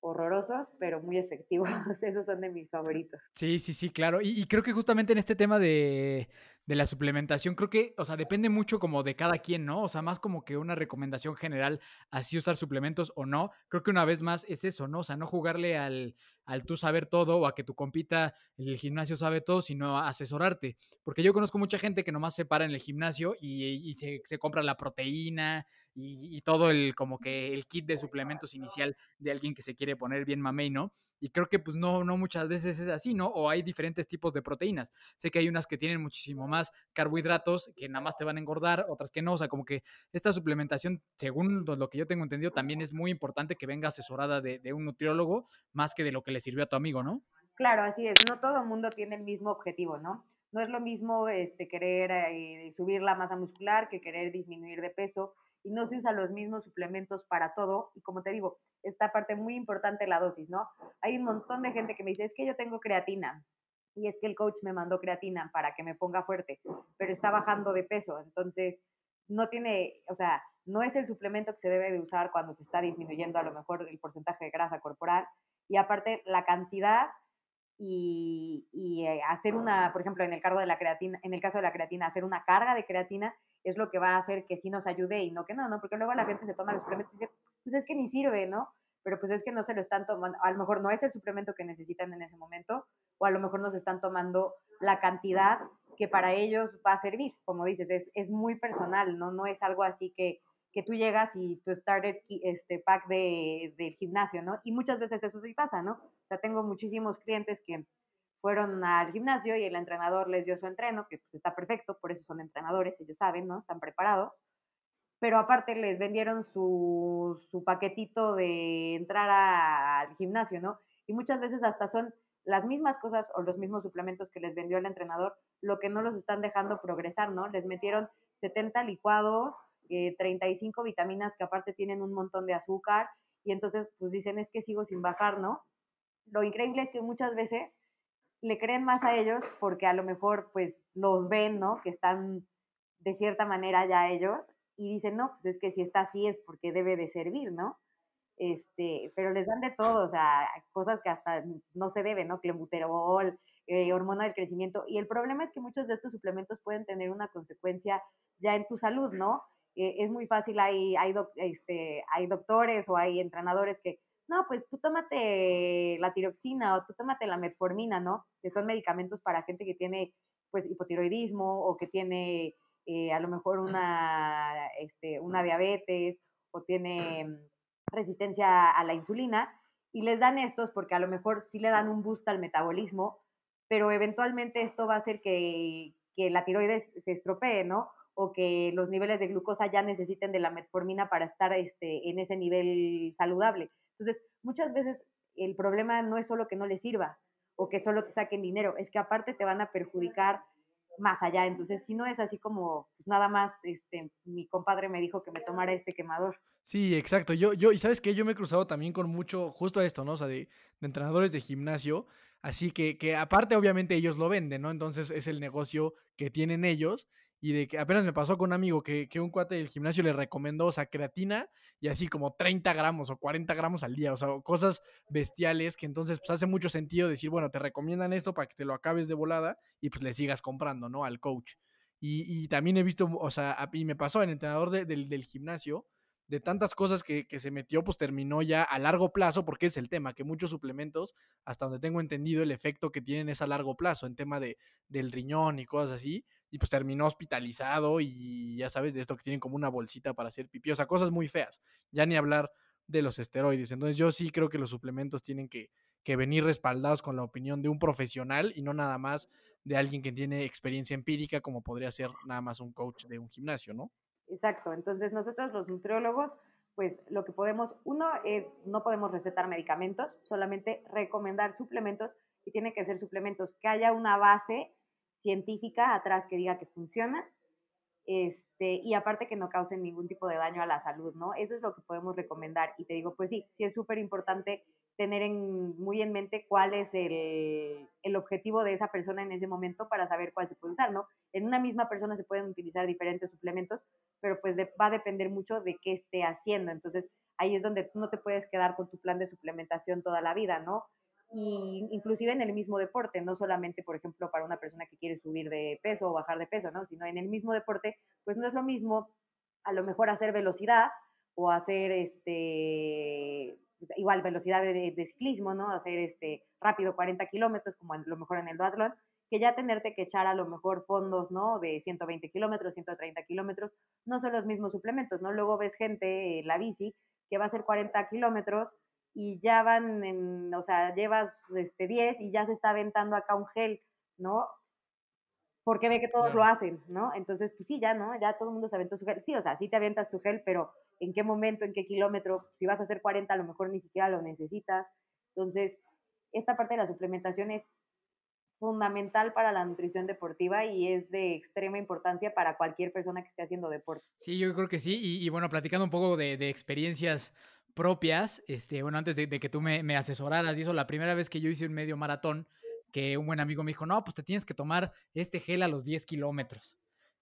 horrorosos, pero muy efectivos. Esos son de mis favoritos. Sí, sí, sí, claro. Y, creo que justamente en este tema de, de, la suplementación, creo que, o sea, depende mucho como de cada quien, ¿no? O sea, más como que una recomendación general, así usar suplementos o no. Creo que una vez más es eso, ¿no? O sea, no jugarle al, al tú saber todo o a que tu compita el gimnasio sabe todo, sino a asesorarte. Porque yo conozco mucha gente que nomás se para en el gimnasio y, se, se, compra la proteína y, todo el como que el kit de suplementos inicial de alguien que se quiere poner bien mamey, ¿no? Y creo que pues no, no muchas veces es así, ¿no? O hay diferentes tipos de proteínas. Sé que hay unas que tienen muchísimo más carbohidratos que nada más te van a engordar, otras que no. O sea, como que esta suplementación, según lo que yo tengo entendido, también es muy importante que venga asesorada de, de un nutriólogo más que de lo que le sirvió a tu amigo, ¿no? Claro, así es. No todo el mundo tiene el mismo objetivo, ¿no? No es lo mismo este, querer eh, subir la masa muscular que querer disminuir de peso y no se usan los mismos suplementos para todo. Y como te digo, esta parte muy importante la dosis, ¿no? Hay un montón de gente que me dice, es que yo tengo creatina y es que el coach me mandó creatina para que me ponga fuerte, pero está bajando de peso, entonces no tiene, o sea, no es el suplemento que se debe de usar cuando se está disminuyendo a lo mejor el porcentaje de grasa corporal y aparte la cantidad y, y, eh, hacer una, por ejemplo, en el, caso de la creatina, hacer una carga de creatina es lo que va a hacer que sí nos ayude y no que no, ¿no? Porque luego la gente se toma los suplementos y dice, pues es que ni sirve, ¿no? Pero pues es que no se lo están tomando, a lo mejor no es el suplemento que necesitan en ese momento, o a lo mejor no se están tomando la cantidad que para ellos va a servir, como dices, es, es muy personal, ¿no? No es algo así que, que tú llegas y tu started este pack de, del gimnasio, ¿no? Y muchas veces eso sí pasa, ¿no? O sea, tengo muchísimos clientes que fueron al gimnasio y el entrenador les dio su entreno, que pues, está perfecto, por eso son entrenadores, ellos saben, ¿no? Están preparados. Pero aparte les vendieron su, su paquetito de entrar al gimnasio, ¿no? Y muchas veces hasta son las mismas cosas o los mismos suplementos que les vendió el entrenador, lo que no los están dejando progresar, ¿no? Les metieron 70 licuados, 35 eh, vitaminas que aparte tienen un montón de azúcar y entonces pues dicen es que sigo sin bajar, ¿no? Lo increíble es que muchas veces le creen más a ellos porque a lo mejor pues los ven, ¿no? Que están de cierta manera ya ellos y dicen, no, pues es que si está así es porque debe de servir, ¿no? Este, pero les dan de todo, o sea, cosas que hasta no se deben, ¿no? Clenbuterol, eh, hormona del crecimiento. Y el problema es que muchos de estos suplementos pueden tener una consecuencia ya en tu salud, ¿no? Eh, es muy fácil, hay, hay, este, hay doctores o hay entrenadores que, no, pues tú tómate la tiroxina o tú tómate la metformina, ¿no? Que son medicamentos para gente que tiene, pues, hipotiroidismo o que tiene eh, a lo mejor una, este, una diabetes o tiene mm, resistencia a la insulina y les dan estos porque a lo mejor sí le dan un boost al metabolismo, pero eventualmente esto va a hacer que, que la tiroides se estropee, ¿no? O que los niveles de glucosa ya necesiten de la metformina para estar este, en ese nivel saludable. Entonces, muchas veces el problema no es solo que no les sirva o que solo te saquen dinero, es que aparte te van a perjudicar más allá. Entonces, si no es así como pues, nada más, este, mi compadre me dijo que me tomara este quemador. Sí, exacto. Yo, yo, y sabes que yo me he cruzado también con mucho, justo esto, ¿no? O sea, de, de entrenadores de gimnasio. Así que, que aparte, obviamente, ellos lo venden, ¿no? Entonces es el negocio que tienen ellos y de que apenas me pasó con un amigo que, que, un cuate del gimnasio le recomendó, o sea, creatina y así como 30 gramos o 40 gramos al día, o sea, cosas bestiales que entonces pues hace mucho sentido decir, bueno, te recomiendan esto para que te lo acabes de volada y pues le sigas comprando, ¿no? Al coach. Y, y también he visto, o sea, y me pasó, el entrenador del, del gimnasio, de tantas cosas que, que, se metió, pues terminó ya a largo plazo, porque es el tema, que muchos suplementos, hasta donde tengo entendido, el efecto que tienen es a largo plazo, en tema de, del riñón y cosas así, y pues terminó hospitalizado y ya sabes, de esto que tienen como una bolsita para hacer pipí, o sea, cosas muy feas, ya ni hablar de los esteroides. Entonces yo sí creo que los suplementos tienen que, que venir respaldados con la opinión de un profesional y no nada más de alguien que tiene experiencia empírica como podría ser nada más un coach de un gimnasio, ¿no? Exacto, entonces nosotros los nutriólogos, pues lo que podemos, uno es, no podemos recetar medicamentos, solamente recomendar suplementos y tienen que ser suplementos que haya una base científica atrás que diga que funcionan, este, y aparte que no causen ningún tipo de daño a la salud, ¿no? Eso es lo que podemos recomendar. Y te digo, pues sí, sí es súper importante tener en, muy en mente cuál es el, el, objetivo de esa persona en ese momento para saber cuál se puede usar, ¿no? En una misma persona se pueden utilizar diferentes suplementos, pero pues va a depender mucho de qué esté haciendo. Entonces, ahí es donde tú no te puedes quedar con tu plan de suplementación toda la vida, ¿no? Y inclusive en el mismo deporte, no solamente, por ejemplo, para una persona que quiere subir de peso o bajar de peso, ¿no? Sino en el mismo deporte, pues no es lo mismo a lo mejor hacer velocidad o hacer este igual velocidad de, ciclismo, ¿no? Hacer este rápido 40 kilómetros, como a lo mejor en el duatlón, que ya tenerte que echar a lo mejor fondos, ¿no? De 120 kilómetros, 130 kilómetros, no son los mismos suplementos, ¿no? Luego ves gente en la bici que va a hacer 40 kilómetros y ya van en, o sea, llevas este 10 y ya se está aventando acá un gel, ¿no? Porque ve que todos claro. lo hacen, ¿no? Entonces, pues sí, ya, ¿no? Ya todo el mundo se aventó su gel. Sí, o sea, sí te avientas tu gel, pero ¿en qué momento, en qué kilómetro? Si vas a hacer 40, a lo mejor ni siquiera lo necesitas. Entonces, esta parte de la suplementación es fundamental para la nutrición deportiva y es de extrema importancia para cualquier persona que esté haciendo deporte. Sí, yo creo que sí. Y, y bueno, platicando un poco de, de experiencias propias, este, bueno, antes de, que tú me, me, asesoraras y eso, la primera vez que yo hice un medio maratón, que un buen amigo me dijo, no, pues te tienes que tomar este gel a los 10 kilómetros.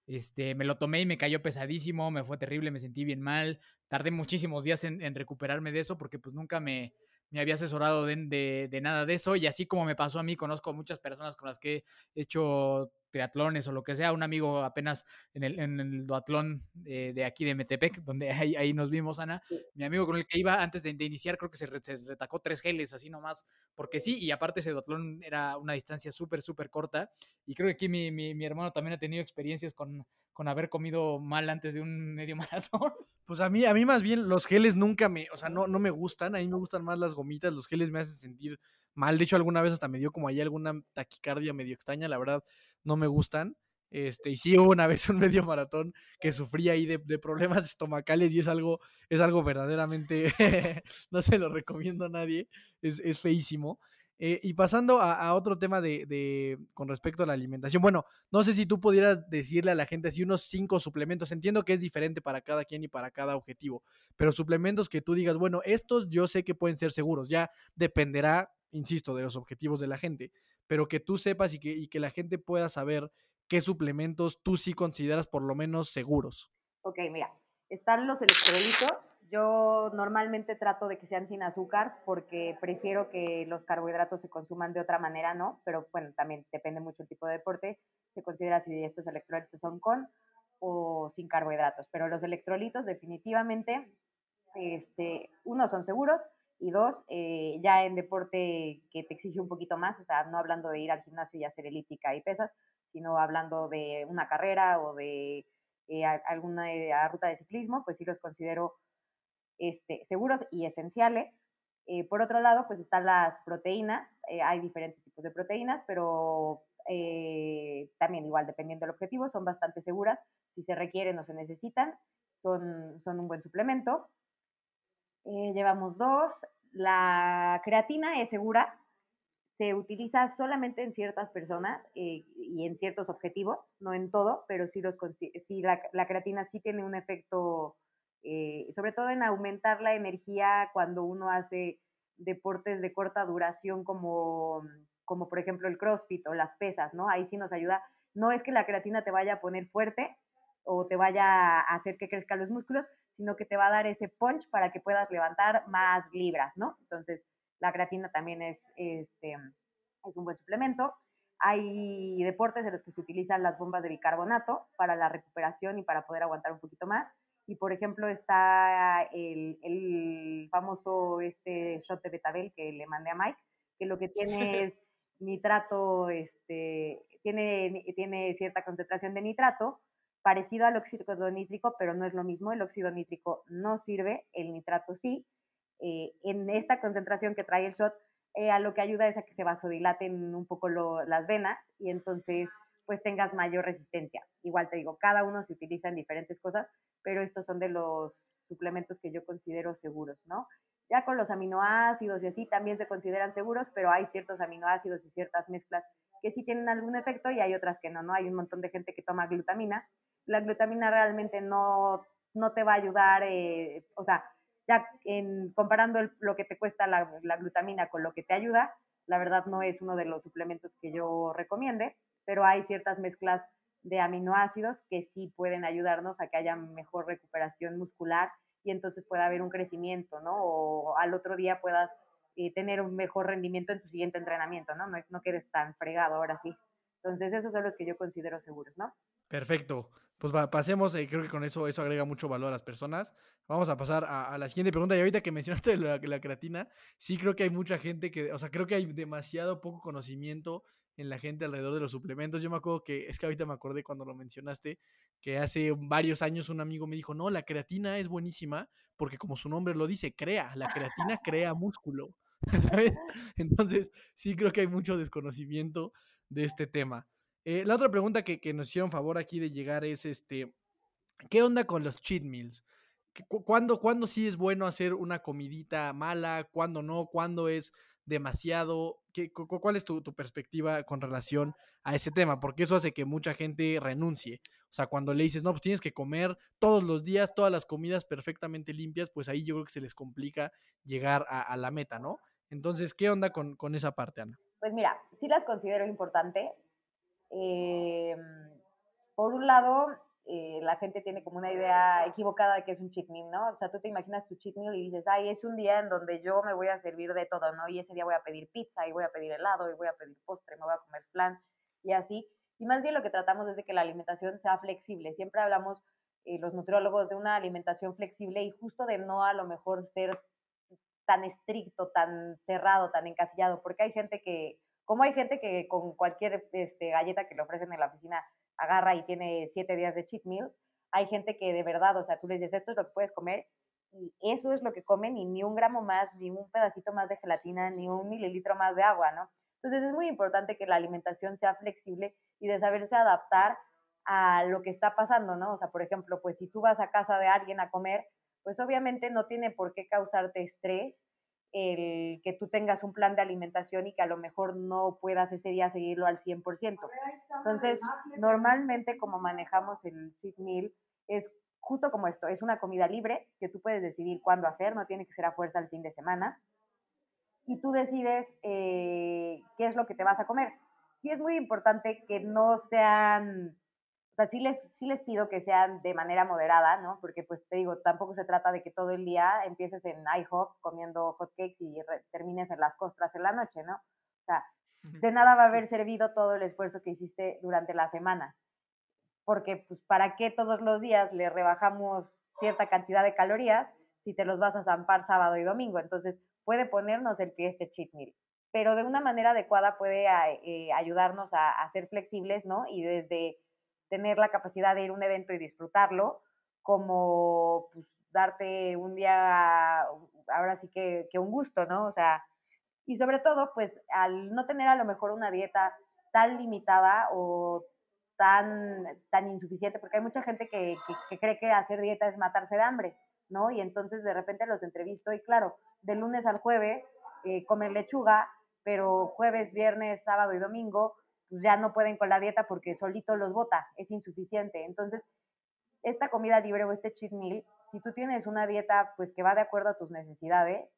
Este, me lo tomé y me cayó pesadísimo, me fue terrible, me sentí bien mal. Tardé muchísimos días en, en recuperarme de eso porque pues nunca me, me había asesorado de, de, de, nada de eso y así como me pasó a mí, conozco muchas personas con las que he hecho triatlones o lo que sea, un amigo apenas en el, en el duatlón de, de, aquí de Metepec, donde ahí, ahí nos vimos, Ana, sí. mi amigo con el que iba antes de, de iniciar, creo que se, re, se, retacó tres geles, así nomás, porque sí, y aparte ese duatlón era una distancia súper, súper corta, y creo que aquí mi, mi, mi, hermano también ha tenido experiencias con, con haber comido mal antes de un medio maratón. Pues a mí, a mí más bien los geles nunca me, o sea, no, no me gustan, a mí me gustan más las gomitas, los geles me hacen sentir mal, de hecho alguna vez hasta me dio como ahí alguna taquicardia medio extraña, la verdad, no me gustan. Este, y sí hubo una vez un medio maratón que sufrí ahí de, de problemas estomacales y es algo, es algo verdaderamente, no se lo recomiendo a nadie, es, es feísimo. Eh, y pasando a, a otro tema de, de, con respecto a la alimentación, bueno, no sé si tú pudieras decirle a la gente así unos cinco suplementos, entiendo que es diferente para cada quien y para cada objetivo, pero suplementos que tú digas, bueno, estos yo sé que pueden ser seguros, ya dependerá, insisto, de los objetivos de la gente, pero que tú sepas y que, y que la gente pueda saber qué suplementos tú sí consideras por lo menos seguros. Ok, mira, están los electrolitos. Yo normalmente trato de que sean sin azúcar porque prefiero que los carbohidratos se consuman de otra manera, ¿no? Pero bueno, también depende mucho el tipo de deporte. Se considera si estos electrolitos son con o sin carbohidratos. Pero los electrolitos definitivamente, este, uno, son seguros y dos, eh, ya en deporte que te exige un poquito más, o sea, no hablando de ir al gimnasio y hacer elíptica y pesas, sino hablando de una carrera o de eh, alguna eh, ruta de ciclismo, pues sí los considero este, seguros y esenciales. Eh, por otro lado, pues están las proteínas. hay diferentes tipos de proteínas, pero también igual dependiendo del objetivo, son bastante seguras. Si se requieren o se necesitan, son, son un buen suplemento. Llevamos dos. La creatina es segura, se utiliza solamente en ciertas personas eh, y en ciertos objetivos, no en todo, pero sí, los, sí la, la creatina sí tiene un efecto, eh, sobre todo en aumentar la energía cuando uno hace deportes de corta duración como, como por ejemplo el CrossFit o las pesas, ¿no? Ahí sí nos ayuda. No es que la creatina te vaya a poner fuerte o te vaya a hacer que crezcan los músculos, sino que te va a dar ese punch para que puedas levantar más libras, ¿no? Entonces, la creatina también es, este, es un buen suplemento. Hay deportes en los que se utilizan las bombas de bicarbonato para la recuperación y para poder aguantar un poquito más. Y por ejemplo está el, el famoso este shot de betabel que le mandé a Mike, que lo que tiene es nitrato, este, tiene, tiene cierta concentración de nitrato, parecido al óxido nítrico, pero no es lo mismo. El óxido nítrico no sirve, el nitrato sí. Eh, en esta concentración que trae el shot, eh, a lo que ayuda es a que se vasodilaten un poco las venas y entonces pues tengas mayor resistencia. Igual te digo, cada uno se utiliza en diferentes cosas, pero estos son de los suplementos que yo considero seguros, ¿no? Ya con los aminoácidos y así también se consideran seguros, pero hay ciertos aminoácidos y ciertas mezclas que sí tienen algún efecto y hay otras que no, ¿no? Hay un montón de gente que toma glutamina. La glutamina realmente no, no te va a ayudar, eh, o sea, ya en, comparando lo que te cuesta la, glutamina con lo que te ayuda, la verdad no es uno de los suplementos que yo recomiende, pero hay ciertas mezclas de aminoácidos que sí pueden ayudarnos a que haya mejor recuperación muscular y entonces pueda haber un crecimiento, ¿no? O al otro día puedas eh, tener un mejor rendimiento en tu siguiente entrenamiento, ¿no? ¿no? No quedes tan fregado ahora sí. Entonces esos son los que yo considero seguros, ¿no? Perfecto. Pues pasemos, eh, creo que con eso eso agrega mucho valor a las personas. Vamos a pasar a, la siguiente pregunta. Y ahorita que mencionaste la, la, creatina, sí creo que hay mucha gente que, o sea, creo que hay demasiado poco conocimiento en la gente alrededor de los suplementos. Yo me acuerdo que, es que ahorita me acordé cuando lo mencionaste, que hace varios años un amigo me dijo, no, la creatina es buenísima porque como su nombre lo dice, crea, la creatina crea músculo, ¿sabes? Entonces, sí creo que hay mucho desconocimiento de este tema. Eh, la otra pregunta que, que, nos hicieron favor aquí de llegar es, este, ¿qué onda con los cheat meals? ¿Cuándo, ¿Cuándo sí es bueno hacer una comidita mala? ¿Cuándo no? ¿Cuándo es demasiado? ¿Qué, ¿Cuál es tu, tu, perspectiva con relación a ese tema? Porque eso hace que mucha gente renuncie. O sea, cuando le dices, no, pues tienes que comer todos los días, todas las comidas perfectamente limpias, pues ahí yo creo que se les complica llegar a, la meta, ¿no? Entonces, ¿qué onda con, con esa parte, Ana? Pues mira, sí las considero importantes eh, por un lado, eh, la gente tiene como una idea equivocada de que es un cheat meal, ¿no? O sea, tú te imaginas tu cheat meal y dices, ay, es un día en donde yo me voy a servir de todo, ¿no? Y ese día voy a pedir pizza, y voy a pedir helado, y voy a pedir postre, me voy a comer flan, y así. Y más bien lo que tratamos es de que la alimentación sea flexible. Siempre hablamos, eh, los nutriólogos, de una alimentación flexible y justo de no a lo mejor ser tan estricto, tan cerrado, tan encasillado, porque hay gente que como hay gente que con cualquier este, galleta que le ofrecen en la oficina agarra y tiene siete días de cheat meals, hay gente que de verdad, o sea, tú les dices, esto es lo que puedes comer, y eso es lo que comen, y ni un gramo más, ni un pedacito más de gelatina, ni un mililitro más de agua, ¿no? Entonces es muy importante que la alimentación sea flexible y de saberse adaptar a lo que está pasando, ¿no? O sea, por ejemplo, pues si tú vas a casa de alguien a comer, pues obviamente no tiene por qué causarte estrés el que tú tengas un plan de alimentación y que a lo mejor no puedas ese día seguirlo al 100%. Entonces, normalmente como manejamos el cheat meal es justo como esto, es una comida libre que tú puedes decidir cuándo hacer, no tiene que ser a fuerza el fin de semana. Y tú decides eh, qué es lo que te vas a comer. sí es muy importante que no sean, sea, sí les, sí les pido que sean de manera moderada, ¿no? Porque pues te digo, tampoco se trata de que todo el día empieces en IHOP comiendo hotcakes y termines en las costras en la noche, ¿no? O sea, de nada va a haber servido todo el esfuerzo que hiciste durante la semana. Porque, pues, ¿para qué todos los días le rebajamos cierta cantidad de calorías si te los vas a zampar sábado y domingo? Entonces, puede ponernos el pie este cheat meal pero de una manera adecuada puede eh, ayudarnos a, ser flexibles, ¿no? Y desde tener la capacidad de ir a un evento y disfrutarlo, como pues, darte un día, ahora sí que, que, un gusto, ¿no? O sea, y sobre todo, pues al no tener a lo mejor una dieta tan limitada o tan, tan insuficiente, porque hay mucha gente que, que cree que hacer dieta es matarse de hambre, ¿no? Y entonces de repente los entrevisto y claro, de lunes al jueves eh, comer lechuga pero jueves, viernes, sábado y domingo, pues ya no pueden con la dieta porque solito los bota, es insuficiente. Entonces, esta comida libre o este cheat meal, si tú tienes una dieta pues que va de acuerdo a tus necesidades,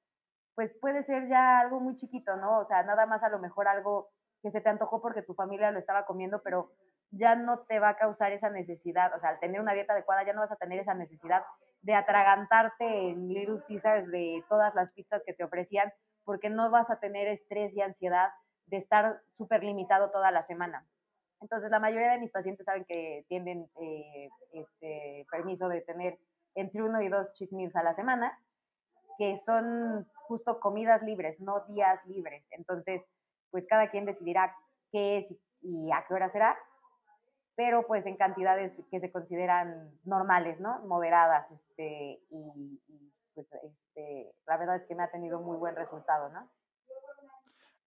pues puede ser ya algo muy chiquito, ¿no? O sea, nada más a lo mejor algo que se te antojó porque tu familia lo estaba comiendo, pero ya no te va a causar esa necesidad, o sea, al tener una dieta adecuada ya no vas a tener esa necesidad de atragantarte en Little Caesars de todas las pizzas que te ofrecían, porque no vas a tener estrés y ansiedad de estar súper limitado toda la semana. Entonces, la mayoría de mis pacientes saben que tienen eh, este permiso de tener entre uno y dos cheat meals a la semana, que son justo comidas libres, no días libres. Entonces, pues cada quien decidirá qué es y a qué hora será, pero pues en cantidades que se consideran normales, ¿no? Moderadas, este, y, pues este, la verdad es que me ha tenido muy buen resultado, ¿no?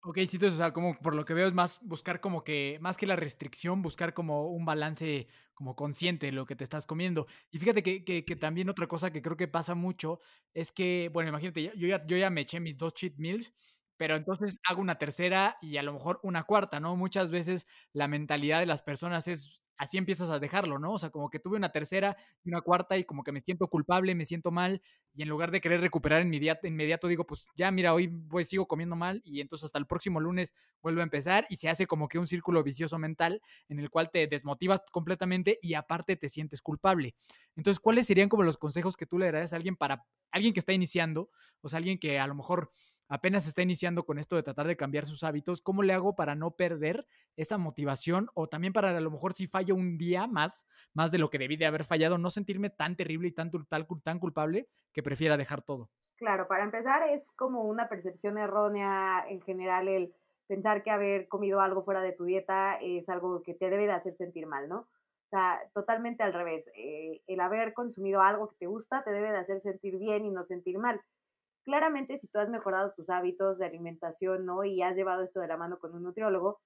Ok, sí, entonces, o sea, como por lo que veo es más buscar como que, más que la restricción, buscar como un balance como consciente de lo que te estás comiendo. Y fíjate que, que, que también otra cosa que creo que pasa mucho es que, bueno, imagínate, yo ya, yo ya me eché mis dos cheat meals, pero entonces hago una tercera y a lo mejor una cuarta, ¿no? Muchas veces la mentalidad de las personas es así empiezas a dejarlo, ¿no? O sea, como que tuve una tercera y una cuarta y como que me siento culpable, me siento mal y en lugar de querer recuperar inmediato, inmediato digo, pues ya mira, hoy voy, sigo comiendo mal y entonces hasta el próximo lunes vuelvo a empezar y se hace como que un círculo vicioso mental en el cual te desmotivas completamente y aparte te sientes culpable. Entonces, ¿cuáles serían como los consejos que tú le darías a alguien para alguien que está iniciando, o sea, alguien que a lo mejor apenas está iniciando con esto de tratar de cambiar sus hábitos, ¿cómo le hago para no perder esa motivación o también para a lo mejor si fallo un día más, más de lo que debí de haber fallado, no sentirme tan terrible y tan, tan, tan culpable que prefiera dejar todo? Claro, para empezar es como una percepción errónea en general el pensar que haber comido algo fuera de tu dieta es algo que te debe de hacer sentir mal, ¿no? O sea, totalmente al revés. Eh, el haber consumido algo que te gusta te debe de hacer sentir bien y no sentir mal claramente si tú has mejorado tus hábitos de alimentación, ¿no? Y has llevado esto de la mano con un nutriólogo,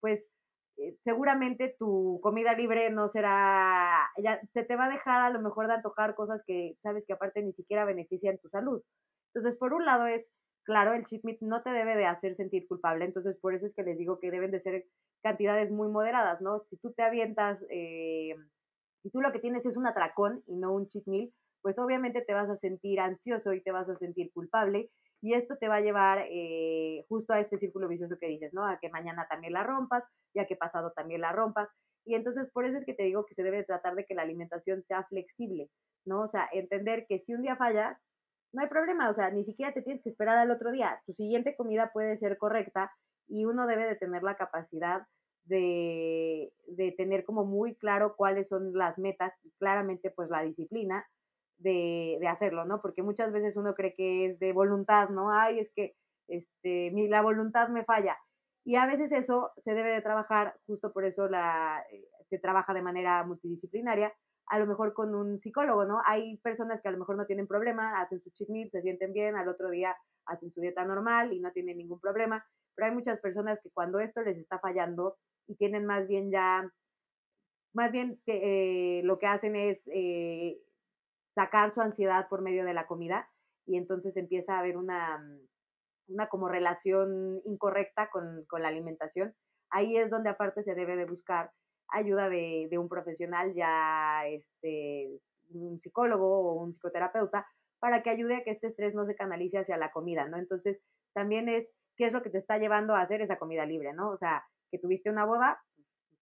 pues eh, seguramente tu comida libre no será, ya se te va a dejar a lo mejor de antojar cosas que sabes que aparte ni siquiera benefician tu salud. Entonces, por un lado es, claro, el cheat meat no te debe de hacer sentir culpable, entonces por eso es que les digo que deben de ser cantidades muy moderadas, ¿no? Si tú te avientas, eh, si tú lo que tienes es un atracón y no un cheat meal, pues obviamente te vas a sentir ansioso y te vas a sentir culpable y esto te va a llevar eh, justo a este círculo vicioso que dices, ¿no? A que mañana también la rompas, ya que pasado también la rompas. Y entonces por eso es que te digo que se debe tratar de que la alimentación sea flexible, ¿no? O sea, entender que si un día fallas, no hay problema, o sea, ni siquiera te tienes que esperar al otro día. Tu siguiente comida puede ser correcta y uno debe de tener la capacidad de, de tener como muy claro cuáles son las metas y claramente pues la disciplina de, de, hacerlo, ¿no? Porque muchas veces uno cree que es de voluntad, ¿no? Ay, es que este, mi, la voluntad me falla. Y a veces eso se debe de trabajar, justo por eso la, eh, se trabaja de manera multidisciplinaria, a lo mejor con un psicólogo, ¿no? Hay personas que a lo mejor no tienen problema, hacen su cheat se sienten bien, al otro día hacen su dieta normal y no tienen ningún problema, pero hay muchas personas que cuando esto les está fallando y tienen más bien ya, más bien eh, lo que hacen es eh, sacar su ansiedad por medio de la comida y entonces empieza a haber una, mm, una como relación incorrecta con, con la alimentación. Ahí es donde aparte se debe de buscar ayuda de, de, un profesional, ya este, un psicólogo o un psicoterapeuta, para que ayude a que este estrés no se canalice hacia la comida, ¿no? Entonces, también es qué es lo que te está llevando a hacer esa comida libre, ¿no? O sea, que tuviste una boda,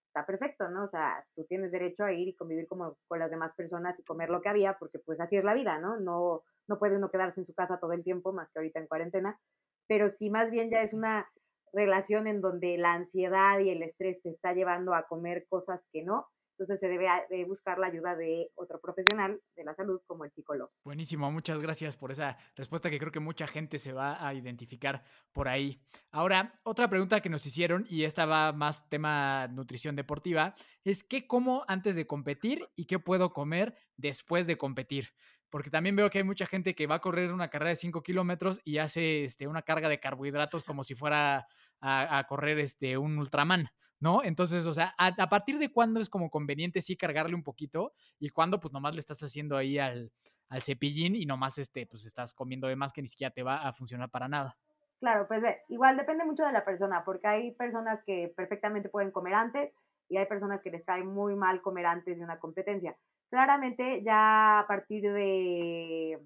está perfecto, ¿no? O sea, tú tienes derecho a ir y convivir como con las demás personas y comer lo que había, porque pues así es la vida, ¿no? No, no puede uno quedarse en su casa todo el tiempo, más que ahorita en cuarentena, pero si más bien ya es una relación en donde la ansiedad y el estrés te está llevando a comer cosas que no, entonces se debe de buscar la ayuda de otro profesional de la salud como el psicólogo. Buenísimo, muchas gracias por esa respuesta que creo que mucha gente se va a identificar por ahí. Ahora, otra pregunta que nos hicieron, y esta va más tema nutrición deportiva, es qué como antes de competir y qué puedo comer después de competir porque también veo que hay mucha gente que va a correr una carrera de 5 kilómetros y hace este, una carga de carbohidratos como si fuera a, correr este, un Ultraman, ¿no? Entonces, o sea, a, partir de cuándo es como conveniente sí cargarle un poquito y cuándo pues nomás le estás haciendo ahí al, al cepillín y nomás este, pues estás comiendo de más que ni siquiera te va a funcionar para nada. Claro, pues igual depende mucho de la persona, porque hay personas que perfectamente pueden comer antes y hay personas que les cae muy mal comer antes de una competencia. Claramente ya a partir de,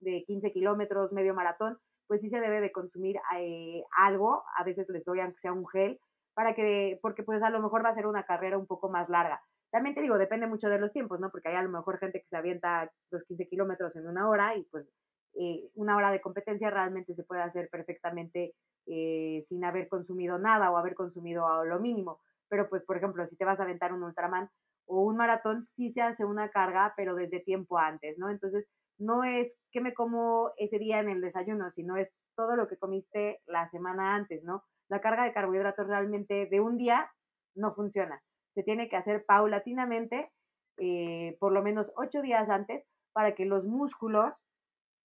de 15 kilómetros, medio maratón, pues sí se debe de consumir eh, algo, a veces les doy aunque sea un gel, para que, porque pues a lo mejor va a ser una carrera un poco más larga. También te digo, depende mucho de los tiempos, ¿no? Porque hay a lo mejor gente que se avienta los 15 kilómetros en una hora y pues eh, una hora de competencia realmente se puede hacer perfectamente eh, sin haber consumido nada o haber consumido lo mínimo. Pero pues, por ejemplo, si te vas a aventar un Ultraman, o un maratón sí se hace una carga, pero desde tiempo antes, ¿no? Entonces, no es que me como ese día en el desayuno, sino es todo lo que comiste la semana antes, ¿no? La carga de carbohidratos realmente de un día no funciona. Se tiene que hacer paulatinamente, eh, por lo menos ocho días antes, para que los músculos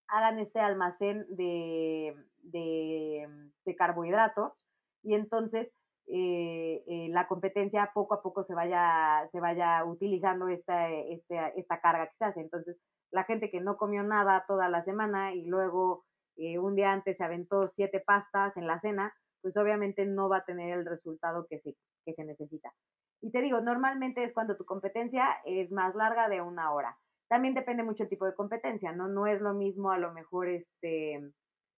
hagan este almacén de, de carbohidratos y entonces eh, eh, la competencia poco a poco se vaya, se vaya utilizando esta, esta, esta carga que se hace. Entonces, la gente que no comió nada toda la semana y luego eh, un día antes se aventó siete pastas en la cena, pues obviamente no va a tener el resultado que se, que se necesita. Y te digo, normalmente es cuando tu competencia es más larga de una hora. También depende mucho el tipo de competencia, ¿no? No es lo mismo a lo mejor este,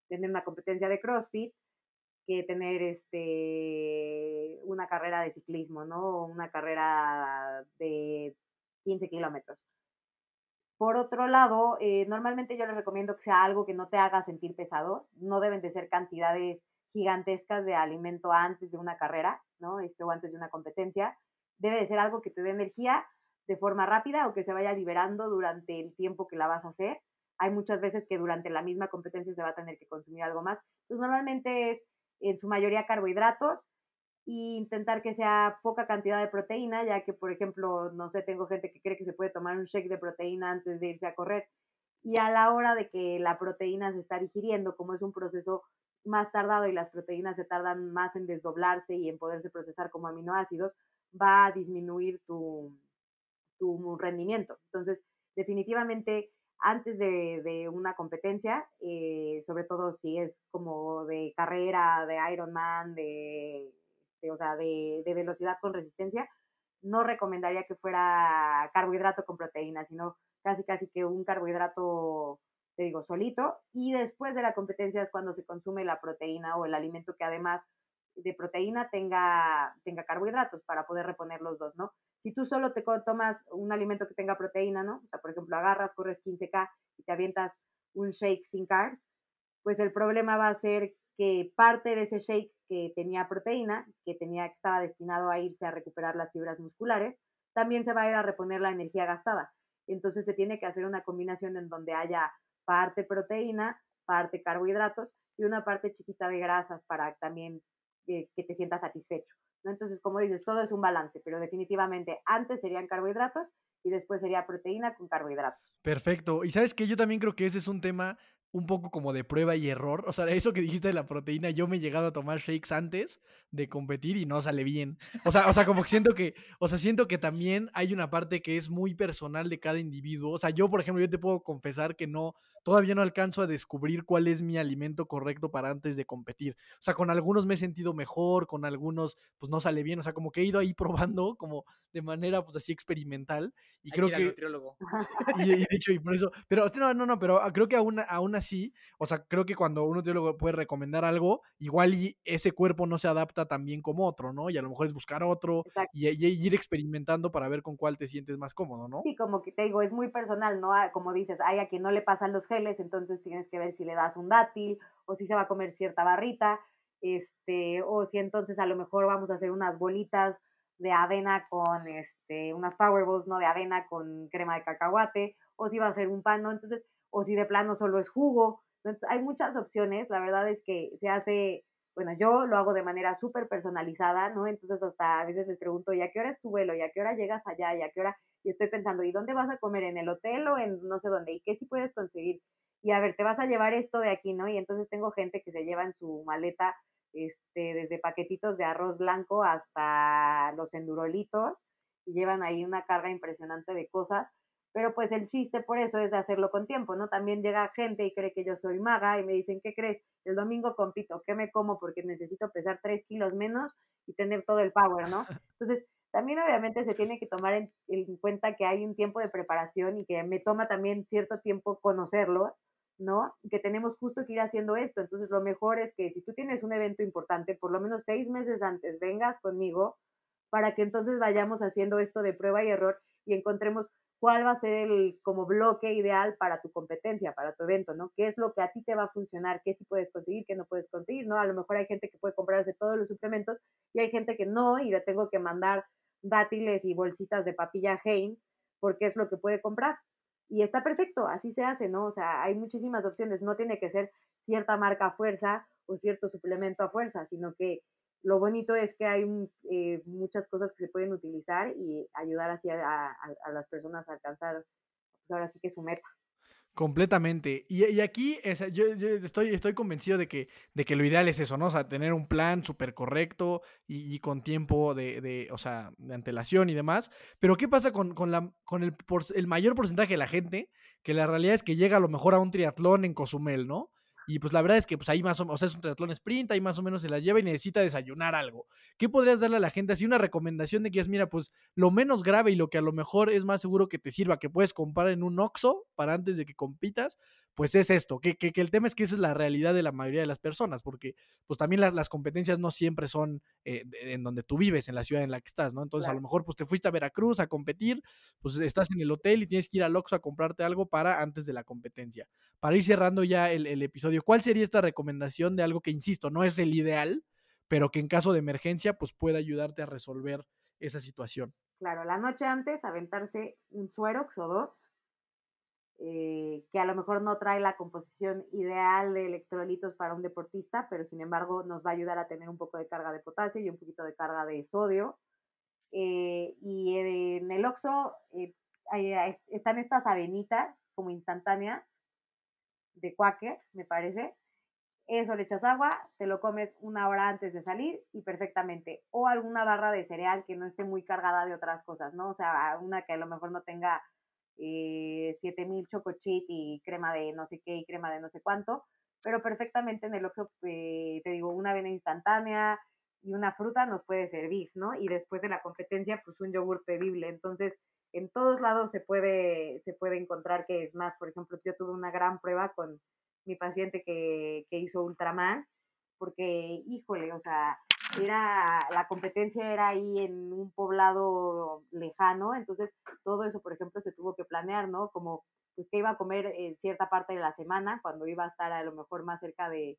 tener una competencia de CrossFit que tener este, una carrera de ciclismo, ¿no? Una carrera de 15 kilómetros. Por otro lado, eh, normalmente yo les recomiendo que sea algo que no te haga sentir pesado. No deben de ser cantidades gigantescas de alimento antes de una carrera, ¿no? Este, o antes de una competencia. Debe de ser algo que te dé energía de forma rápida o que se vaya liberando durante el tiempo que la vas a hacer. Hay muchas veces que durante la misma competencia se va a tener que consumir algo más. Entonces, normalmente es en su mayoría carbohidratos e intentar que sea poca cantidad de proteína, ya que, por ejemplo, no sé, tengo gente que cree que se puede tomar un shake de proteína antes de irse a correr. Y a la hora de que la proteína se está digiriendo, como es un proceso más tardado y las proteínas se tardan más en desdoblarse y en poderse procesar como aminoácidos, va a disminuir tu, tu rendimiento. Entonces, definitivamente antes de, una competencia, eh, sobre todo si es como de carrera, de Ironman, de, de, o sea, de, de, velocidad con resistencia, no recomendaría que fuera carbohidrato con proteína, sino casi casi que un carbohidrato, te digo, solito. Y después de la competencia es cuando se consume la proteína o el alimento que además de proteína tenga, tenga carbohidratos para poder reponer los dos, ¿no? Si tú solo te tomas un alimento que tenga proteína, ¿no? O sea, por ejemplo, agarras, corres 15K y te avientas un shake sin carbs, pues el problema va a ser que parte de ese shake que tenía proteína, que tenía estaba destinado a irse a recuperar las fibras musculares, también se va a ir a reponer la energía gastada. Entonces se tiene que hacer una combinación en donde haya parte proteína, parte carbohidratos y una parte chiquita de grasas para también eh, que te sientas satisfecho. Entonces, como dices, todo es un balance, pero definitivamente antes serían carbohidratos y después sería proteína con carbohidratos. Perfecto. Y sabes que yo también creo que ese es un tema un poco como de prueba y error. O sea, eso que dijiste de la proteína, yo me he llegado a tomar shakes antes de competir y no sale bien. O sea, o sea, como que siento que, o sea, siento que también hay una parte que es muy personal de cada individuo. O sea, yo, por ejemplo, yo te puedo confesar que no, todavía no alcanzo a descubrir cuál es mi alimento correcto para antes de competir. O sea, con algunos me he sentido mejor, con algunos, pues no sale bien. O sea, como que he ido ahí probando como de manera, pues así experimental. Y creo que... Y, y, de hecho, y por eso, pero no, no, no, pero creo que aún, aún así, o sea, creo que cuando un nutriólogo puede recomendar algo, igual y ese cuerpo no se adapta tan bien como otro, ¿no? Y a lo mejor es buscar otro y ir experimentando para ver con cuál te sientes más cómodo, ¿no? Sí, como que te digo, es muy personal, ¿no? Ah, Como dices, hay a quien no le pasan los geles, entonces tienes que ver si le das un dátil o si se va a comer cierta barrita, este, o si entonces a lo mejor vamos a hacer unas bolitas de avena con, este, unas Powerballs, ¿no? De avena con crema de cacahuate, o si va a ser un pan, ¿no? Entonces, o si de plano solo es jugo. Entonces, hay muchas opciones, la verdad es que se hace, bueno, yo lo hago de manera súper personalizada, ¿no? Entonces, hasta a veces les pregunto, ¿y a qué hora es tu vuelo? ¿Y a qué hora llegas allá? ¿Y a qué hora? Y estoy pensando, ¿y dónde vas a comer? ¿En el hotel o en no sé dónde? ¿Y qué sí puedes conseguir? Y a ver, te vas a llevar esto de aquí, ¿no? Y entonces tengo gente que se lleva en su maleta, este, desde paquetitos de arroz blanco hasta los endurolitos, y llevan ahí una carga impresionante de cosas. Pero pues el chiste por eso es de hacerlo con tiempo, ¿no? También llega gente y cree que yo soy maga y me dicen, ¿qué crees? El domingo compito, ¿qué me como? Porque necesito pesar tres kilos menos y tener todo el power, ¿no? Entonces, también obviamente se tiene que tomar en, en cuenta que hay un tiempo de preparación y que me toma también cierto tiempo conocerlos, ¿no? Que tenemos justo que ir haciendo esto. Entonces, lo mejor es que si tú tienes un evento importante, por lo menos seis meses antes, vengas conmigo para que entonces vayamos haciendo esto de prueba y error y encontremos cuál va a ser el como bloque ideal para tu competencia, para tu evento, ¿no? ¿Qué es lo que a ti te va a funcionar? ¿Qué sí puedes conseguir? ¿Qué no puedes conseguir? ¿No? A lo mejor hay gente que puede comprarse todos los suplementos y hay gente que no y le tengo que mandar dátiles y bolsitas de papilla Heinz porque es lo que puede comprar. Y está perfecto, así se hace, ¿no? O sea, hay muchísimas opciones, no tiene que ser cierta marca a fuerza o cierto suplemento a fuerza, sino que lo bonito es que hay eh, muchas cosas que se pueden utilizar y ayudar así a, a, a las personas a alcanzar, pues ahora sí que su meta. Completamente. Y, y aquí yo, yo, estoy, estoy convencido de que, de que lo ideal es eso, ¿no? O sea, tener un plan súper correcto y, y, con tiempo de, de, o sea, de antelación y demás. Pero ¿qué pasa con, con, la, con el, por, el mayor porcentaje de la gente? Que la realidad es que llega a lo mejor a un triatlón en Cozumel, ¿no? Y pues la verdad es que pues ahí más o menos, o sea, es un triatlón sprint, ahí más o menos se la lleva y necesita desayunar algo. ¿Qué podrías darle a la gente? Así una recomendación de que es, mira, pues lo menos grave y lo que a lo mejor es más seguro que te sirva, que puedes comprar en un Oxxo para antes de que compitas, pues es esto, que, que, que, el tema es que esa es la realidad de la mayoría de las personas, porque pues también las, las competencias no siempre son eh, en donde tú vives, en la ciudad en la que estás, ¿no? Entonces claro. a lo mejor pues te fuiste a Veracruz a competir, pues estás en el hotel y tienes que ir al Oxxo a comprarte algo para antes de la competencia. Para ir cerrando ya el, el episodio, ¿cuál sería esta recomendación de algo que, insisto, no es el ideal, pero que en caso de emergencia pues puede ayudarte a resolver esa situación? Claro, la noche antes aventarse un suerox o dos, eh, que a lo mejor no trae la composición ideal de electrolitos para un deportista, pero sin embargo nos va a ayudar a tener un poco de carga de potasio y un poquito de carga de sodio. Eh, y en el Oxxo eh, están estas avenitas como instantáneas de Quaker, me parece. Eso le echas agua, te lo comes una hora antes de salir y perfectamente. O alguna barra de cereal que no esté muy cargada de otras cosas, ¿no? O sea, una que a lo mejor no tenga eh, 7000 chocochit y crema de no sé qué y crema de no sé cuánto, pero perfectamente en el Oxxo, eh, te digo, una avena instantánea y una fruta nos puede servir, ¿no? Y después de la competencia, pues un yogur bebible. Entonces, en todos lados se puede, se puede encontrar que es más. Por ejemplo, yo tuve una gran prueba con mi paciente que, que hizo Ultraman, porque, híjole, o sea, era, la competencia era ahí en un poblado lejano, entonces todo eso, por ejemplo, se tuvo que planear, ¿no? Como, pues, que iba a comer en cierta parte de la semana, cuando iba a estar a lo mejor más cerca de,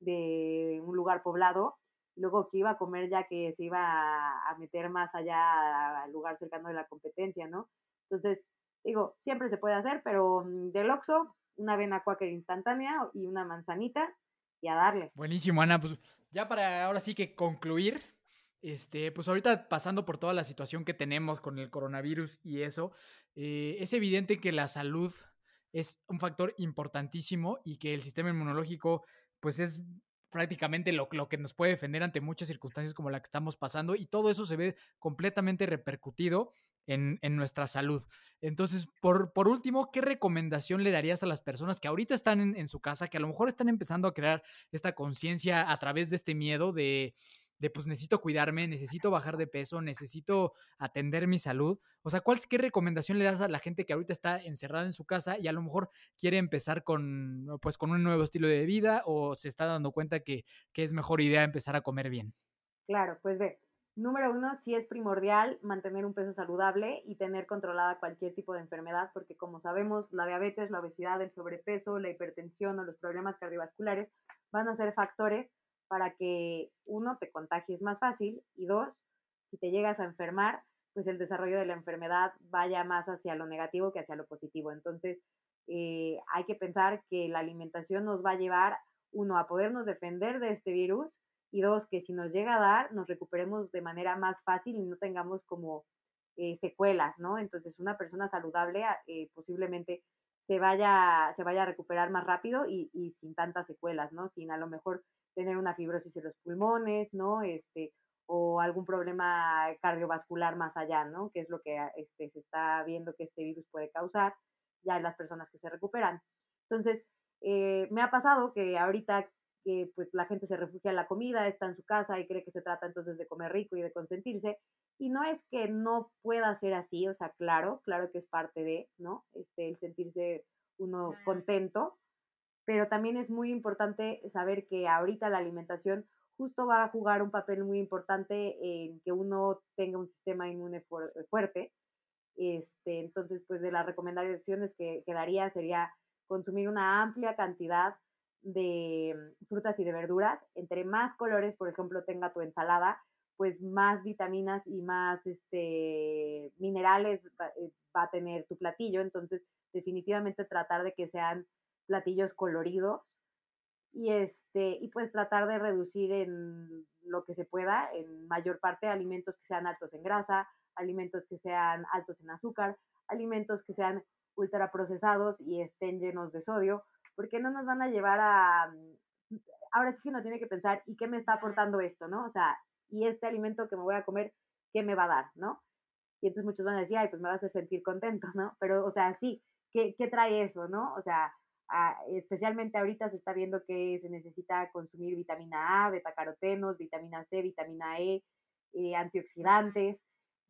de un lugar poblado, luego que iba a comer ya que se iba a meter más allá al lugar cercano de la competencia, ¿no? Entonces, digo, siempre se puede hacer, pero mm, del Oxxo, una avena Quaker instantánea y una manzanita y a darle. Buenísimo, Ana. Pues ya para ahora sí que concluir, este, pues ahorita pasando por toda la situación que tenemos con el coronavirus y eso, eh, es evidente que la salud es un factor importantísimo y que el sistema inmunológico pues es prácticamente lo, lo, que nos puede defender ante muchas circunstancias como la que estamos pasando y todo eso se ve completamente repercutido en, nuestra salud. Entonces, por, por, último, ¿qué recomendación le darías a las personas que ahorita están en, en su casa, que a lo mejor están empezando a crear esta conciencia a través de este miedo de, de, pues necesito cuidarme, necesito bajar de peso, necesito atender mi salud? O sea, ¿cuál, ¿qué recomendación le das a la gente que ahorita está encerrada en su casa y a lo mejor quiere empezar con, pues, con un nuevo estilo de vida o se está dando cuenta que, que es mejor idea empezar a comer bien? Claro, pues ve, número uno, sí es primordial mantener un peso saludable y tener controlada cualquier tipo de enfermedad, porque como sabemos, la diabetes, la obesidad, el sobrepeso, la hipertensión o los problemas cardiovasculares van a ser factores para que uno te contagies más fácil y dos, si te llegas a enfermar, pues el desarrollo de la enfermedad vaya más hacia lo negativo que hacia lo positivo. Entonces, eh, hay que pensar que la alimentación nos va a llevar, uno, a podernos defender de este virus y dos, que si nos llega a dar, nos recuperemos de manera más fácil y no tengamos como eh, secuelas, ¿no? Entonces, una persona saludable eh, posiblemente se vaya, se vaya a recuperar más rápido y, sin tantas secuelas, ¿no? Sin a lo mejor tener una fibrosis en los pulmones, ¿no? Este, o algún problema cardiovascular más allá, ¿no? Que es lo que este, se está viendo que este virus puede causar ya en las personas que se recuperan. Entonces, eh, me ha pasado que ahorita que pues la gente se refugia en la comida, está en su casa y cree que se trata entonces de comer rico y de consentirse. Y no es que no pueda ser así, o sea, claro, claro que es parte de, ¿no? Este, el sentirse uno contento, pero también es muy importante saber que ahorita la alimentación justo va a jugar un papel muy importante en que uno tenga un sistema inmune fuerte. Este, entonces, pues de las recomendaciones que, que daría sería consumir una amplia cantidad de frutas y de verduras. Entre más colores, por ejemplo, tenga tu ensalada, pues más vitaminas y más este, minerales va, eh, va, a tener tu platillo. Entonces, definitivamente tratar de que sean platillos coloridos y este y pues tratar de reducir en lo que se pueda en mayor parte alimentos que sean altos en grasa, alimentos que sean altos en azúcar, alimentos que sean ultraprocesados y estén llenos de sodio, porque no nos van a llevar a ahora sí que uno tiene que pensar y qué me está aportando esto, ¿no? O sea, y este alimento que me voy a comer, ¿qué me va a dar, ¿no? Y entonces muchos van a decir, ay, pues me vas a sentir contento, ¿no? Pero, o sea, sí, ¿qué, qué trae eso, no? O sea, especialmente ahorita se está viendo que se necesita consumir vitamina A, betacarotenos, vitamina C, vitamina E, eh, antioxidantes,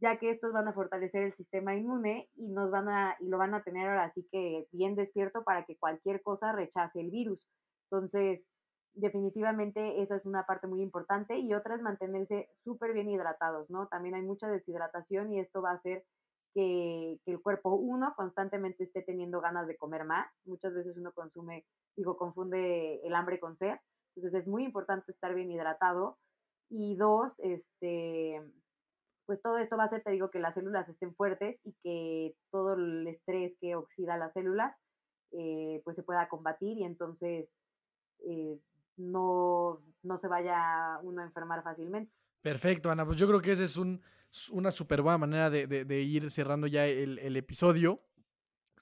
ya que estos van a fortalecer el sistema inmune y nos van a y lo van a tener ahora sí que bien despierto para que cualquier cosa rechace el virus. Entonces, definitivamente esa es una parte muy importante y otra es mantenerse súper bien hidratados, ¿no? También hay mucha deshidratación y esto va a hacer que, que, el cuerpo, uno, constantemente esté teniendo ganas de comer más. Muchas veces uno consume, digo, confunde el hambre con sed. Entonces es muy importante estar bien hidratado. Y dos, este, pues todo esto va a hacer, te digo, que las células estén fuertes y que todo el estrés que oxida las células, eh, pues se pueda combatir y entonces eh, no, no se vaya uno a enfermar fácilmente. Perfecto, Ana. Pues yo creo que ese es un, una súper buena manera de, de, de, ir cerrando ya el, el, episodio.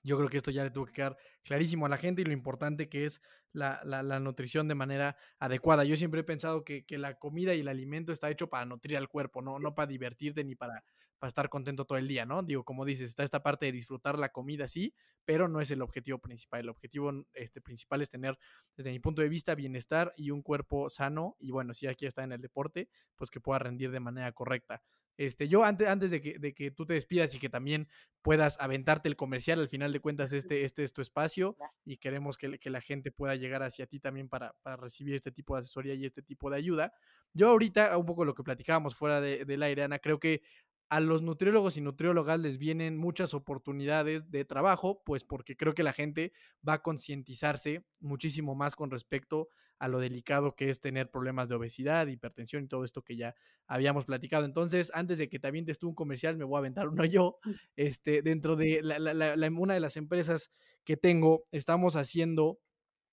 Yo creo que esto ya le tuvo que quedar clarísimo a la gente y lo importante que es la, la, la nutrición de manera adecuada. Yo siempre he pensado que, que, la comida y el alimento está hecho para nutrir al cuerpo, no, no para divertirte ni para, para estar contento todo el día, ¿no? Digo, como dices, está esta parte de disfrutar la comida, sí, pero no es el objetivo principal. El objetivo este, principal es tener, desde mi punto de vista, bienestar y un cuerpo sano. Y bueno, si aquí está en el deporte, pues que pueda rendir de manera correcta. Este, yo antes, antes de, que, de que tú te despidas y que también puedas aventarte el comercial, al final de cuentas este, este es tu espacio y queremos que, que la gente pueda llegar hacia ti también para, para, recibir este tipo de asesoría y este tipo de ayuda. Yo ahorita, un poco lo que platicábamos fuera de, del aire, Ana, creo que a los nutriólogos y nutriólogas les vienen muchas oportunidades de trabajo, pues porque creo que la gente va a concientizarse muchísimo más con respecto a lo delicado que es tener problemas de obesidad, hipertensión y todo esto que ya habíamos platicado. Entonces, antes de que te avientes tú un comercial, me voy a aventar uno yo. Este, dentro de la, la, la, una de las empresas que tengo, estamos haciendo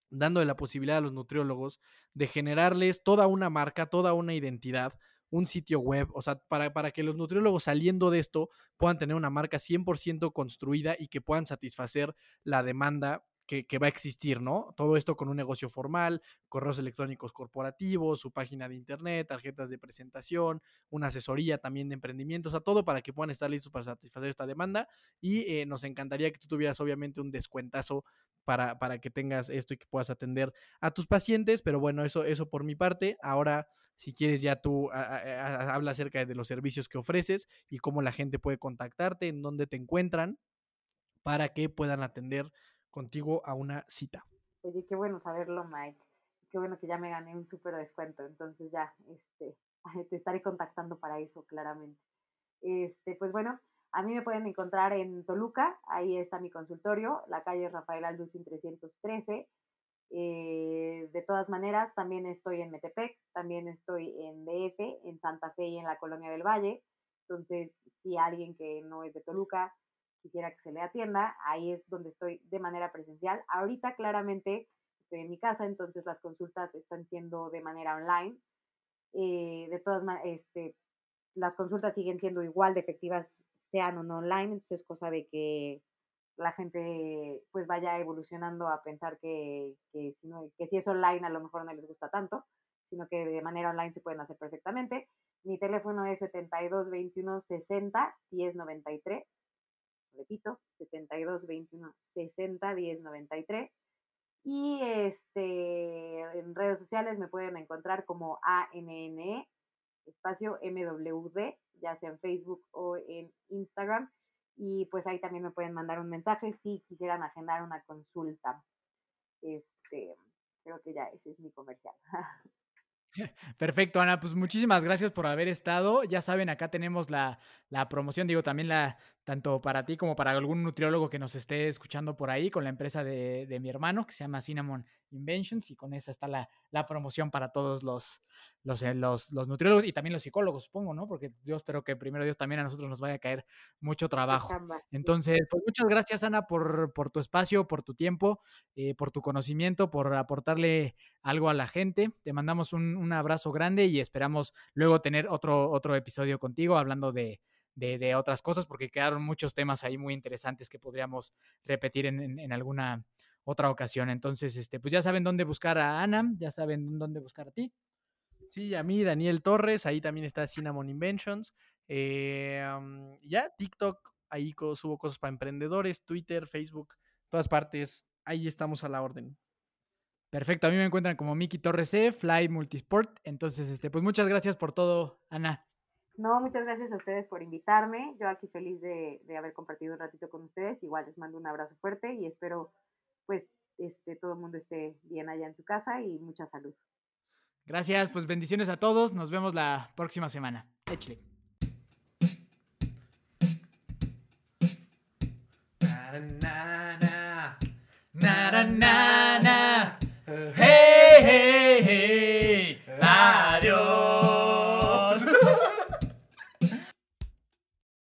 dándole la posibilidad a los nutriólogos de generarles toda una marca, toda una identidad, un sitio web, o sea, para, para, que los nutriólogos saliendo de esto puedan tener una marca 100% construida y que puedan satisfacer la demanda que, va a existir, ¿no? Todo esto con un negocio formal, correos electrónicos corporativos, su página de internet, tarjetas de presentación, una asesoría también de emprendimiento, o sea, todo para que puedan estar listos para satisfacer esta demanda y eh, nos encantaría que tú tuvieras obviamente un descuentazo para, para que tengas esto y que puedas atender a tus pacientes, pero bueno, eso, eso por mi parte. Ahora, si quieres, ya tú a, a, a, habla acerca de los servicios que ofreces y cómo la gente puede contactarte, en dónde te encuentran, para que puedan atender contigo a una cita. Oye, qué bueno saberlo, Mike. Qué bueno que ya me gané un súper descuento. Entonces ya, este, te estaré contactando para eso, claramente. Este, pues bueno, a mí me pueden encontrar en Toluca, ahí está mi consultorio, la calle Rafael Alducin 313. Eh, de todas maneras, también estoy en Metepec, también estoy en DF, en Santa Fe y en la Colonia del Valle. Entonces, si alguien que no es de Toluca quisiera que se le atienda, ahí es donde estoy de manera presencial. Ahorita claramente estoy en mi casa, entonces las consultas están siendo de manera online. Eh, de todas maneras, este, las consultas siguen siendo igual de efectivas, sean o no online, entonces es cosa de que la gente pues vaya evolucionando a pensar que, si no, que si es online a lo mejor no les gusta tanto, sino que de manera online se pueden hacer perfectamente. Mi teléfono es 72 21 60 10 93. Repito, 72 21 60 10 93. Y este, en redes sociales me pueden encontrar como ANNE, espacio MWD, ya sea en Facebook o en Instagram. Y pues ahí también me pueden mandar un mensaje si quisieran agendar una consulta. Este, creo que ya ese es mi comercial. Perfecto, Ana. Pues muchísimas gracias por haber estado. Ya saben, acá tenemos la, la, promoción, digo, también la, tanto para ti como para algún nutriólogo que nos esté escuchando por ahí, con la empresa de, de mi hermano, que se llama Cinnamon Inventions, y con esa está la, la promoción para todos los, los, eh, los, los, nutriólogos y también los psicólogos, supongo, ¿no? Porque yo espero que primero Dios también a nosotros nos vaya a caer mucho trabajo. Entonces, pues muchas gracias, Ana, por, por tu espacio, por tu tiempo, eh, por tu conocimiento, por aportarle algo a la gente. Te mandamos un, un abrazo grande y esperamos luego tener otro, otro episodio contigo hablando de, de, de, otras cosas, porque quedaron muchos temas ahí muy interesantes que podríamos repetir en, en, en, alguna otra ocasión. Entonces, este, pues ya saben dónde buscar a Ana, ya saben dónde buscar a ti. Sí, a mí, Daniel Torres, ahí también está Cinnamon Inventions. Eh, um, ya, TikTok, ahí subo cosas para emprendedores, Twitter, Facebook, todas partes, ahí estamos a la orden. Perfecto, a mí me encuentran como Miki Torres C, Fly Multisport. Entonces, este, pues muchas gracias por todo, Ana. No, muchas gracias a ustedes por invitarme. Yo aquí feliz de, de, haber compartido un ratito con ustedes. Igual les mando un abrazo fuerte y espero pues este, todo el mundo esté bien allá en su casa y mucha salud. Gracias, pues bendiciones a todos. Nos vemos la próxima semana. Échale. Na, na, na, na, na, na. Hey, hey.